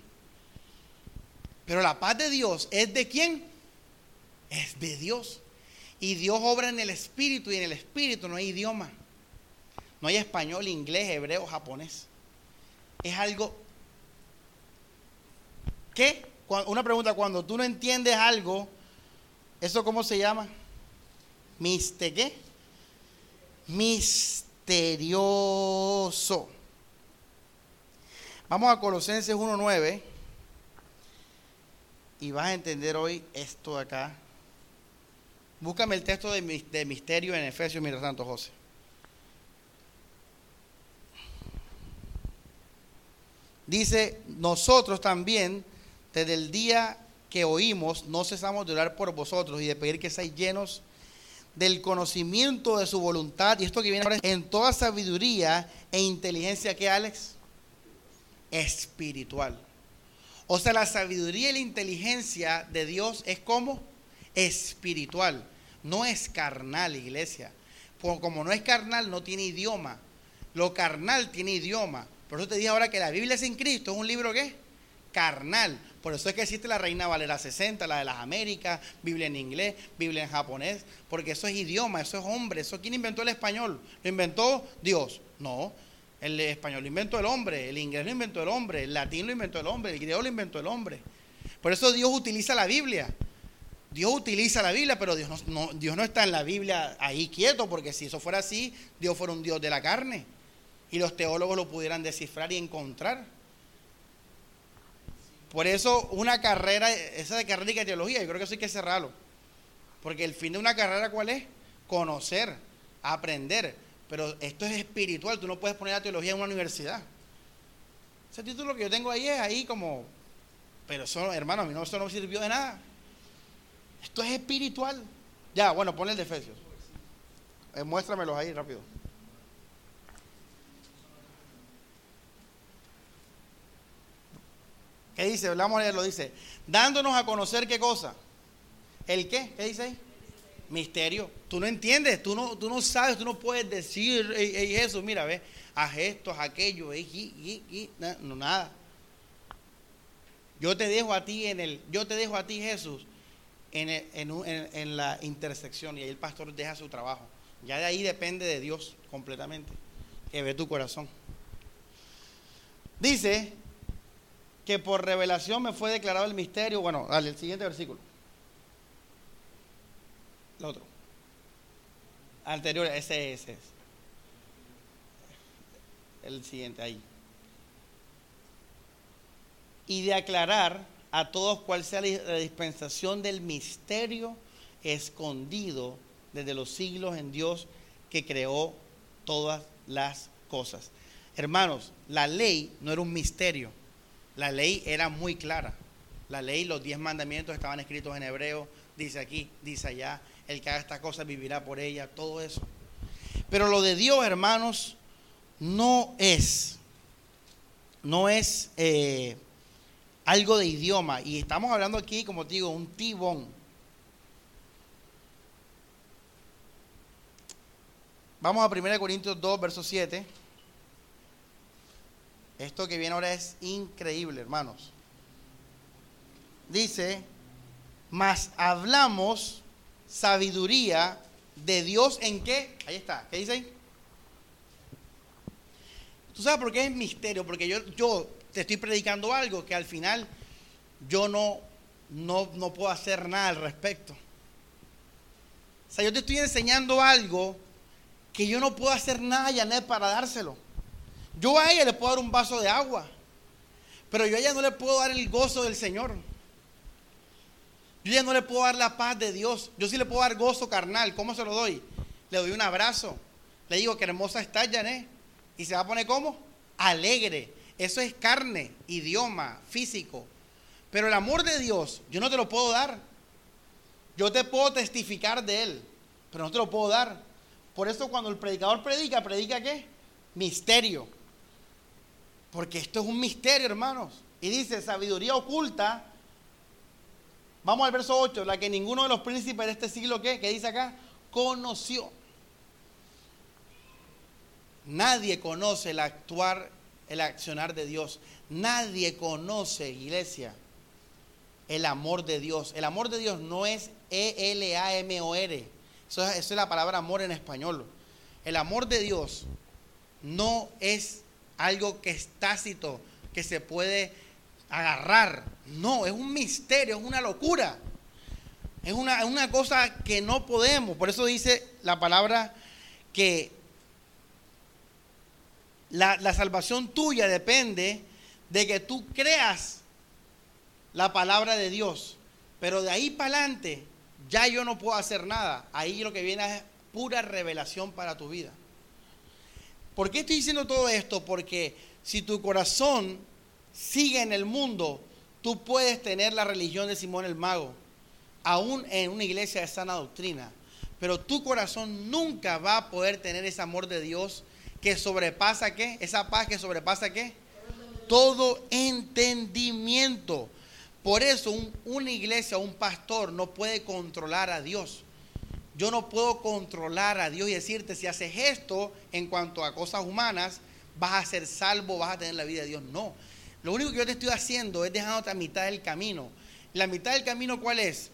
Pero la paz de Dios es de quién? Es de Dios. Y Dios obra en el espíritu y en el espíritu no hay idioma. No hay español, inglés, hebreo, japonés. Es algo... ¿Qué? Una pregunta, cuando tú no entiendes algo, ¿eso cómo se llama? ¿Miste qué? Misterioso. Vamos a Colosenses 1.9 y vas a entender hoy esto de acá. Búscame el texto de, misterio en Efesios, mira tanto José. Dice, nosotros también, desde el día que oímos, no cesamos de orar por vosotros y de pedir que seáis llenos del conocimiento de su voluntad. Y esto que viene ahora en toda sabiduría e inteligencia que Alex, espiritual. O sea, la sabiduría y la inteligencia de Dios es como espiritual, no es carnal, iglesia. Como no es carnal, no tiene idioma. Lo carnal tiene idioma. Por eso te dije ahora que la Biblia sin Cristo es un libro ¿qué? Carnal. Por eso es que existe la Reina Valera 60, la de las Américas, Biblia en inglés, Biblia en japonés, porque eso es idioma, eso es hombre. Eso ¿Quién inventó el español? ¿Lo inventó Dios? No. El español lo inventó el hombre, el inglés lo inventó el hombre, el latín lo inventó el hombre, el griego lo inventó el hombre. Por eso Dios utiliza la Biblia. Dios utiliza la Biblia, pero Dios no, Dios no está en la Biblia ahí quieto, porque si eso fuera así, Dios fuera un Dios de la carne. Y los teólogos lo pudieran descifrar y encontrar. Por eso una carrera, esa de carrera de teología, yo creo que eso hay que cerrarlo. Porque el fin de una carrera, ¿cuál es? Conocer, aprender. Pero esto es espiritual, tú no puedes poner la teología en una universidad. Ese título que yo tengo ahí es ahí como, pero eso, hermano, a mí no, eso no sirvió de nada. Esto es espiritual. Ya, bueno, pon el de Efesios. Eh, muéstramelos ahí rápido. ¿Qué dice? Vamos a leerlo. Dice, dándonos a conocer qué cosa. ¿El qué? ¿Qué dice ahí? Misterio. Tú no entiendes, tú no, tú no sabes, tú no puedes decir, hey, Jesús, mira, ve, haz esto, haz aquello, no, nada. Yo te dejo a ti en el, yo te dejo a ti, Jesús, en, la intersección y ahí el pastor deja su trabajo. Ya de ahí depende de Dios completamente, que ve tu corazón. Dice que por revelación me fue declarado el misterio. Bueno, dale, el siguiente versículo. El otro. Anterior, ese, ese es. El siguiente, ahí. Y de aclarar a todos cuál sea la dispensación del misterio escondido desde los siglos en Dios que creó todas las cosas. Hermanos, la ley no era un misterio, la ley era muy clara. La ley, los diez mandamientos estaban escritos en hebreo, dice aquí, dice allá, el que haga estas cosas vivirá por ella, todo eso. Pero lo de Dios, hermanos, no es, no es... Eh, algo de idioma. Y estamos hablando aquí, como te digo, un tibón. Vamos a 1 Corintios 2, verso 7. Esto que viene ahora es increíble, hermanos. Dice, mas hablamos sabiduría de Dios en qué? Ahí está, ¿qué dice ahí? ¿Tú sabes por qué es misterio? Porque yo, yo te estoy predicando algo que al final yo no, no, puedo hacer nada al respecto. O sea, yo te estoy enseñando algo que yo no puedo hacer nada, Janet, para dárselo. Yo a ella le puedo dar un vaso de agua, pero yo a ella no le puedo dar el gozo del Señor. Yo a ella no le puedo dar la paz de Dios. Yo sí le puedo dar gozo carnal. ¿Cómo se lo doy? Le doy un abrazo. Le digo que hermosa está, Janet. Y se va a poner como alegre. Eso es carne, idioma, físico. Pero el amor de Dios, yo no te lo puedo dar. Yo te puedo testificar de Él, pero no te lo puedo dar. Por eso cuando el predicador predica, predica qué? Misterio. Porque esto es un misterio, hermanos. Y dice, sabiduría oculta. Vamos al verso 8, la que ninguno de los príncipes de este siglo, ¿qué? ¿Qué dice acá? Conoció. Nadie conoce el actuar el accionar de Dios. Nadie conoce, iglesia, el amor de Dios. El amor de Dios no es E-L-A-M-O-R. Eso, es la palabra amor en español. El amor de Dios no es algo que es tácito, que se puede agarrar. No, es un misterio, es una locura. Es una, una cosa que no podemos. Por eso dice la palabra que la, la salvación tuya depende de que tú creas la palabra de Dios. Pero de ahí para adelante, ya yo no puedo hacer nada. Ahí lo que viene es pura revelación para tu vida. ¿Por qué estoy diciendo todo esto? Porque si tu corazón sigue en el mundo, tú puedes tener la religión de Simón el Mago, aún en una iglesia de sana doctrina. Pero tu corazón nunca va a poder tener ese amor de Dios que sobrepasa qué? Esa paz que sobrepasa qué? Todo entendimiento. Por eso una iglesia, un pastor no puede controlar a Dios. Yo no puedo controlar a Dios y decirte, si haces esto en cuanto a cosas humanas, vas a ser salvo, vas a tener la vida de Dios. No. Lo único que yo te estoy haciendo es dejándote a mitad del camino. La mitad del camino, ¿cuál es?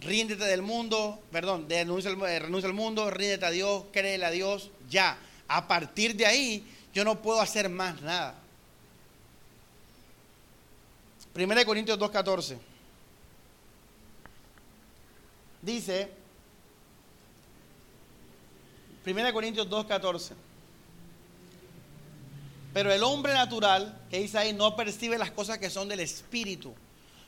Ríndete del mundo, perdón, renuncia al, eh, renuncia al mundo, ríndete a Dios, créele a Dios, ya. A partir de ahí, yo no puedo hacer más nada. 1 Corintios 2.14. Dice, 1 Corintios 2.14. Pero el hombre natural, que dice ahí, no percibe las cosas que son del Espíritu.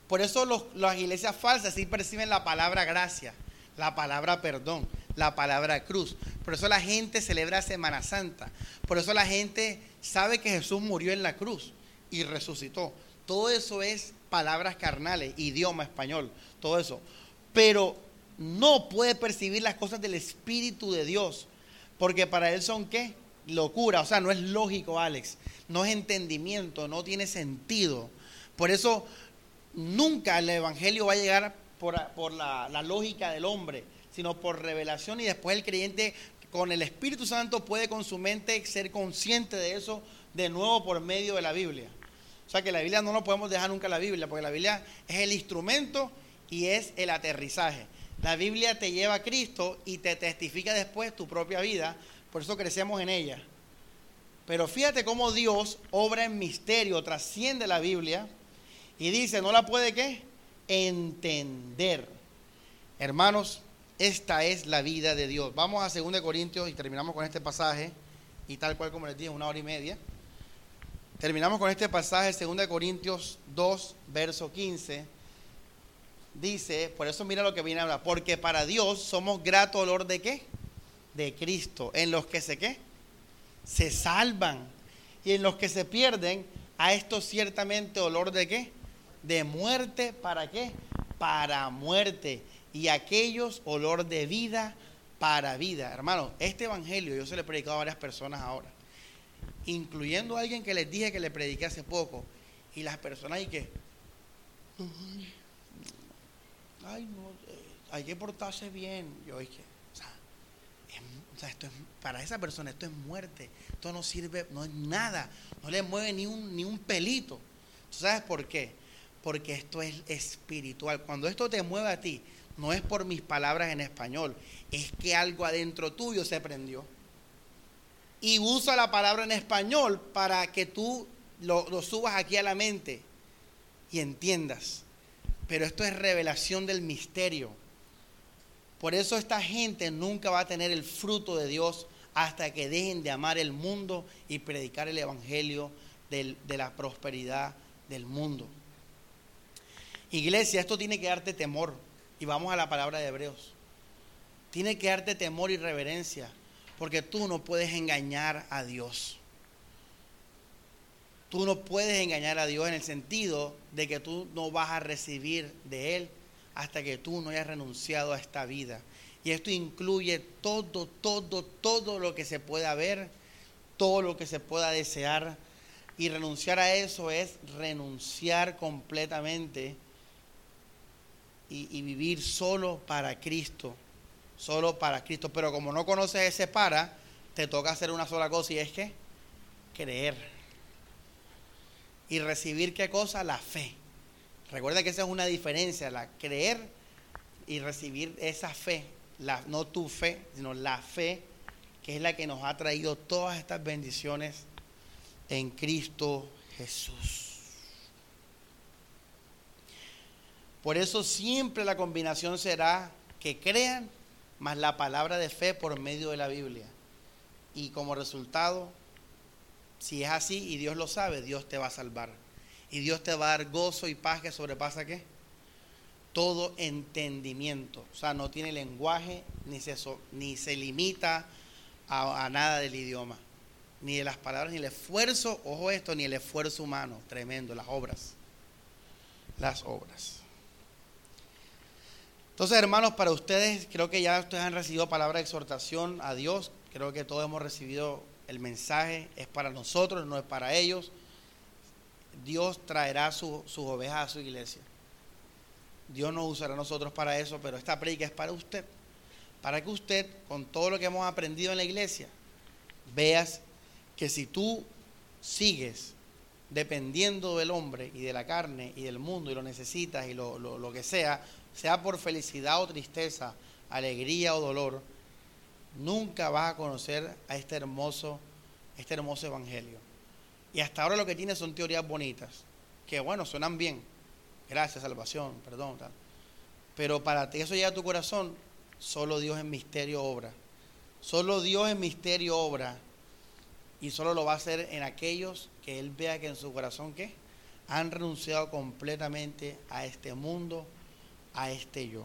Por eso las iglesias falsas sí perciben la palabra gracia, la palabra perdón, la palabra cruz. Por eso la gente celebra Semana Santa. Por eso la gente sabe que Jesús murió en la cruz y resucitó. Todo eso es palabras carnales, idioma español, todo eso. Pero no puede percibir las cosas del Espíritu de Dios, porque para él son qué? Locura, o sea, no es lógico, Alex, no es entendimiento, no tiene sentido. Por eso nunca el Evangelio va a llegar por, la, la lógica del hombre, sino por revelación y después el creyente con el Espíritu Santo puede con su mente ser consciente de eso de nuevo por medio de la Biblia. O sea que la Biblia no lo podemos dejar nunca la Biblia, porque la Biblia es el instrumento y es el aterrizaje. La Biblia te lleva a Cristo y te testifica después tu propia vida, por eso crecemos en ella. Pero fíjate cómo Dios obra en misterio, trasciende la Biblia y dice, no la puede qué? Entender. Hermanos, esta es la vida de Dios. Vamos a 2 Corintios y terminamos con este pasaje y tal cual como les dije, una hora y media. Terminamos con este pasaje, 2 Corintios 2, verso 15. Dice, por eso mira lo que viene a hablar, porque para Dios somos grato olor de qué? De Cristo, en los que se qué? Se salvan. Y en los que se pierden, a esto ciertamente olor de qué? De muerte, ¿para qué? Para muerte. Y aquellos olor de vida para vida. Hermano, este evangelio yo se lo he predicado a varias personas ahora incluyendo a alguien que les dije que le prediqué hace poco, y las personas y que, ay, no, eh, hay que portarse bien. Yo dije, o sea, esto es, para esa persona esto es muerte, esto no sirve, no es nada, no le mueve ni un, ni un pelito. sabes por qué? Porque esto es espiritual. Cuando esto te mueve a ti, no es por mis palabras en español, es que algo adentro tuyo se prendió y usa la palabra en español para que tú lo, subas aquí a la mente y entiendas. Pero esto es revelación del misterio. Por eso esta gente nunca va a tener el fruto de Dios hasta que dejen de amar el mundo y predicar el evangelio de la prosperidad del mundo. Iglesia, esto tiene que darte temor. Y vamos a la palabra de Hebreos. Tiene que darte temor y reverencia. Porque tú no puedes engañar a Dios. Tú no puedes engañar a Dios en el sentido de que tú no vas a recibir de Él hasta que tú no hayas renunciado a esta vida. Y esto incluye todo, todo, todo lo que se pueda ver, todo lo que se pueda desear. Y renunciar a eso es renunciar completamente y, vivir solo para Cristo solo para Cristo. Pero como no conoces ese para, te toca hacer una sola cosa y es que creer. Y recibir qué cosa? La fe. Recuerda que esa es una diferencia, la creer y recibir esa fe, la, no tu fe, sino la fe que es la que nos ha traído todas estas bendiciones en Cristo Jesús. Por eso siempre la combinación será que crean más la palabra de fe por medio de la Biblia. Y como resultado, si es así y Dios lo sabe, Dios te va a salvar. Y Dios te va a dar gozo y paz que sobrepasa qué? Todo entendimiento. O sea, no tiene lenguaje ni se, ni se limita a, a nada del idioma. Ni de las palabras, ni el esfuerzo, ojo esto, ni el esfuerzo humano. Tremendo, las obras. Las obras. Entonces, hermanos, para ustedes, creo que ya ustedes han recibido palabra de exhortación a Dios. Creo que todos hemos recibido el mensaje. Es para nosotros, no es para ellos. Dios traerá sus ovejas a su iglesia. Dios nos usará a nosotros para eso, pero esta predica es para usted. Para que usted, con todo lo que hemos aprendido en la iglesia, veas que si tú sigues dependiendo del hombre y de la carne y del mundo y lo necesitas y lo, lo que sea, sea por felicidad o tristeza, alegría o dolor, nunca vas a conocer a este hermoso, este hermoso evangelio. Y hasta ahora lo que tiene son teorías bonitas, que bueno, suenan bien. Gracias, salvación, perdón. Tal. Pero para que eso llegue a tu corazón, solo Dios en misterio obra. Solo Dios en misterio obra. Y solo lo va a hacer en aquellos que Él vea que en su corazón, ¿qué? Han renunciado completamente a este mundo a este yo.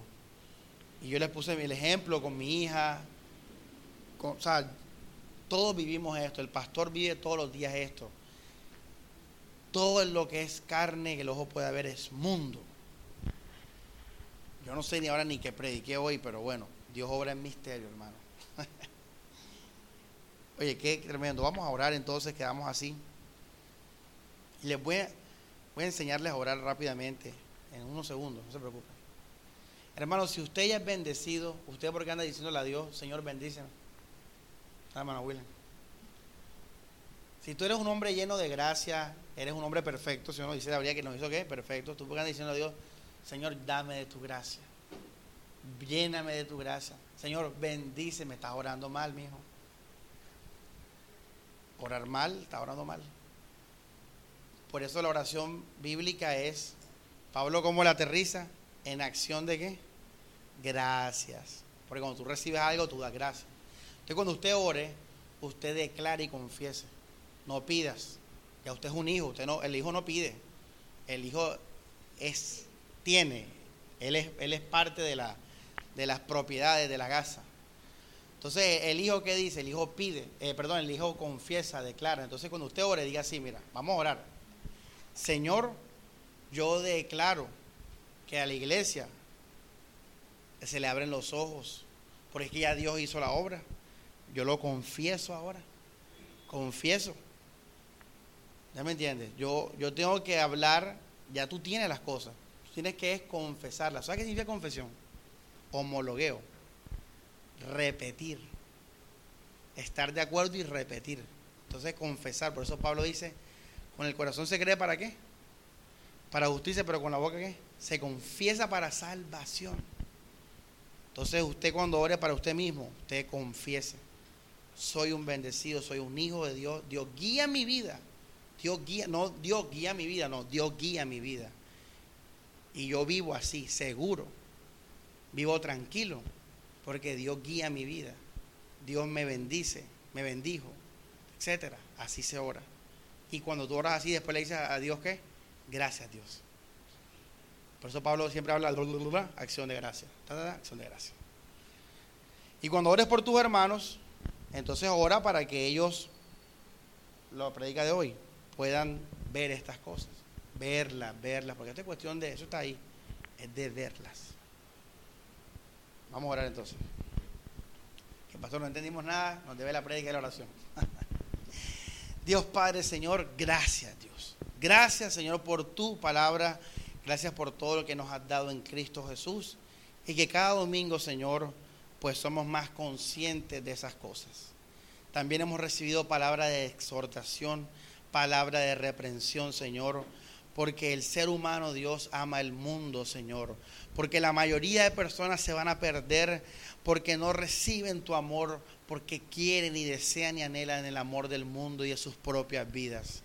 Y yo les puse el ejemplo con mi hija. O sea, todos vivimos esto. El pastor vive todos los días esto. Todo lo que es carne que el ojo puede ver es mundo. Yo no sé ni ahora ni qué prediqué hoy, pero bueno, Dios obra en misterio, hermano. Oye, qué tremendo. Vamos a orar entonces, quedamos así. Y les voy a, a enseñarles a orar rápidamente, en unos segundos, no se preocupen. Hermano, si usted ya es bendecido, usted porque anda diciéndole a Dios, Señor, bendíceme. Hermano William. Si tú eres un hombre lleno de gracia, eres un hombre perfecto, si uno dice la verdad que nos hizo qué, perfecto, tú andas diciendo a Dios, Señor, dame de tu gracia. Lléname de tu gracia. Señor, bendíceme. Estás orando mal, mi hijo. Orar mal, estás orando mal. Por eso la oración bíblica es, Pablo como la aterriza, en acción de qué? Gracias. Porque cuando tú recibes algo, tú das gracias. Entonces cuando usted ore, usted declara y confiese. No pidas. Ya usted es un hijo, usted no, el hijo no pide. El hijo es, tiene, él es, él es parte de, la, de las propiedades de la casa. Entonces, el hijo que dice, el hijo pide, eh, perdón, el hijo confiesa, declara. Entonces, cuando usted ore, diga así, mira, vamos a orar. Señor, yo declaro que a la iglesia se le abren los ojos, porque es que ya Dios hizo la obra. Yo lo confieso ahora, confieso. ¿Ya me entiendes? Yo, yo tengo que hablar, ya tú tienes las cosas, tienes que es confesarlas. ¿Sabes qué significa confesión? Homologueo, repetir, estar de acuerdo y repetir. Entonces confesar, por eso Pablo dice, con el corazón se cree para qué? Para justicia, pero con la boca qué? se confiesa para salvación. Entonces usted cuando ore para usted mismo, usted confiese. Soy un bendecido, soy un hijo de Dios. Dios guía mi vida. Dios guía, no Dios guía mi vida, no, Dios guía mi vida. Y yo vivo así, seguro. Vivo tranquilo, porque Dios guía mi vida. Dios me bendice, me bendijo, etcétera. Así se ora. Y cuando tú oras así, después le dices a Dios qué? Gracias, Dios. Por eso Pablo siempre habla acción de gracia. Acción de gracia. Y cuando ores por tus hermanos, entonces ora para que ellos, lo predica de hoy, puedan ver estas cosas. Verlas, verlas, porque esta es cuestión de, eso está ahí, es de verlas. Vamos a orar entonces. Que pastor no entendimos nada, nos debe la predica y la oración. Dios Padre, Señor, gracias Dios. Gracias Señor por tu palabra Gracias por todo lo que nos has dado en Cristo Jesús y que cada domingo, Señor, pues somos más conscientes de esas cosas. También hemos recibido palabra de exhortación, palabra de reprensión, Señor, porque el ser humano, Dios, ama el mundo, Señor. Porque la mayoría de personas se van a perder porque no reciben tu amor, porque quieren y desean y anhelan el amor del mundo y de sus propias vidas.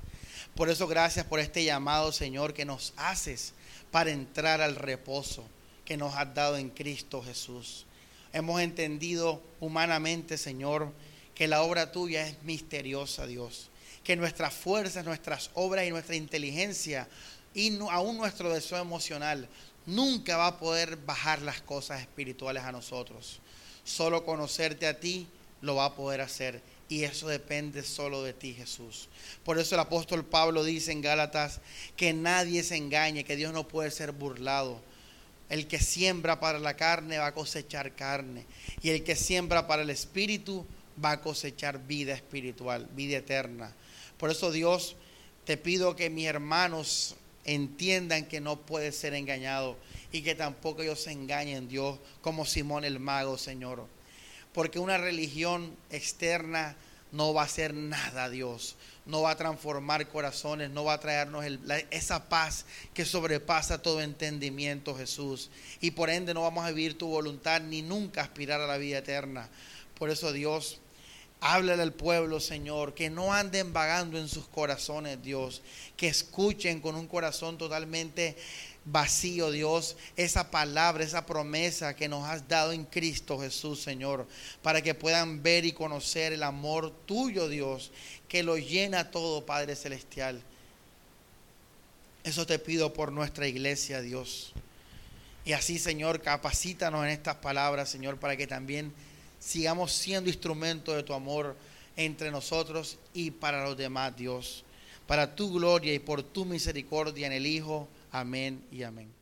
Por eso gracias por este llamado, Señor, que nos haces para entrar al reposo que nos has dado en Cristo Jesús. Hemos entendido humanamente, Señor, que la obra tuya es misteriosa, Dios. Que nuestras fuerzas, nuestras obras y nuestra inteligencia y aún nuestro deseo emocional nunca va a poder bajar las cosas espirituales a nosotros. Solo conocerte a ti lo va a poder hacer. Y eso depende solo de ti, Jesús. Por eso el apóstol Pablo dice en Gálatas que nadie se engañe, que Dios no puede ser burlado. El que siembra para la carne va a cosechar carne. Y el que siembra para el espíritu va a cosechar vida espiritual, vida eterna. Por eso Dios, te pido que mis hermanos entiendan que no puede ser engañado y que tampoco ellos se engañen, Dios, como Simón el mago, Señor. Porque una religión externa no va a hacer nada, Dios. No va a transformar corazones, no va a traernos esa paz que sobrepasa todo entendimiento, Jesús. Y por ende no vamos a vivir tu voluntad ni nunca aspirar a la vida eterna. Por eso, Dios, Háblale al pueblo, Señor, que no anden vagando en sus corazones, Dios, que escuchen con un corazón totalmente vacío, Dios, esa palabra, esa promesa que nos has dado en Cristo Jesús, Señor, para que puedan ver y conocer el amor tuyo, Dios, que lo llena todo, Padre Celestial. Eso te pido por nuestra iglesia, Dios. Y así, Señor, capacítanos en estas palabras, Señor, para que también sigamos siendo instrumento de tu amor entre nosotros y para los demás, Dios. Para tu gloria y por tu misericordia en el Hijo. Amén y amén.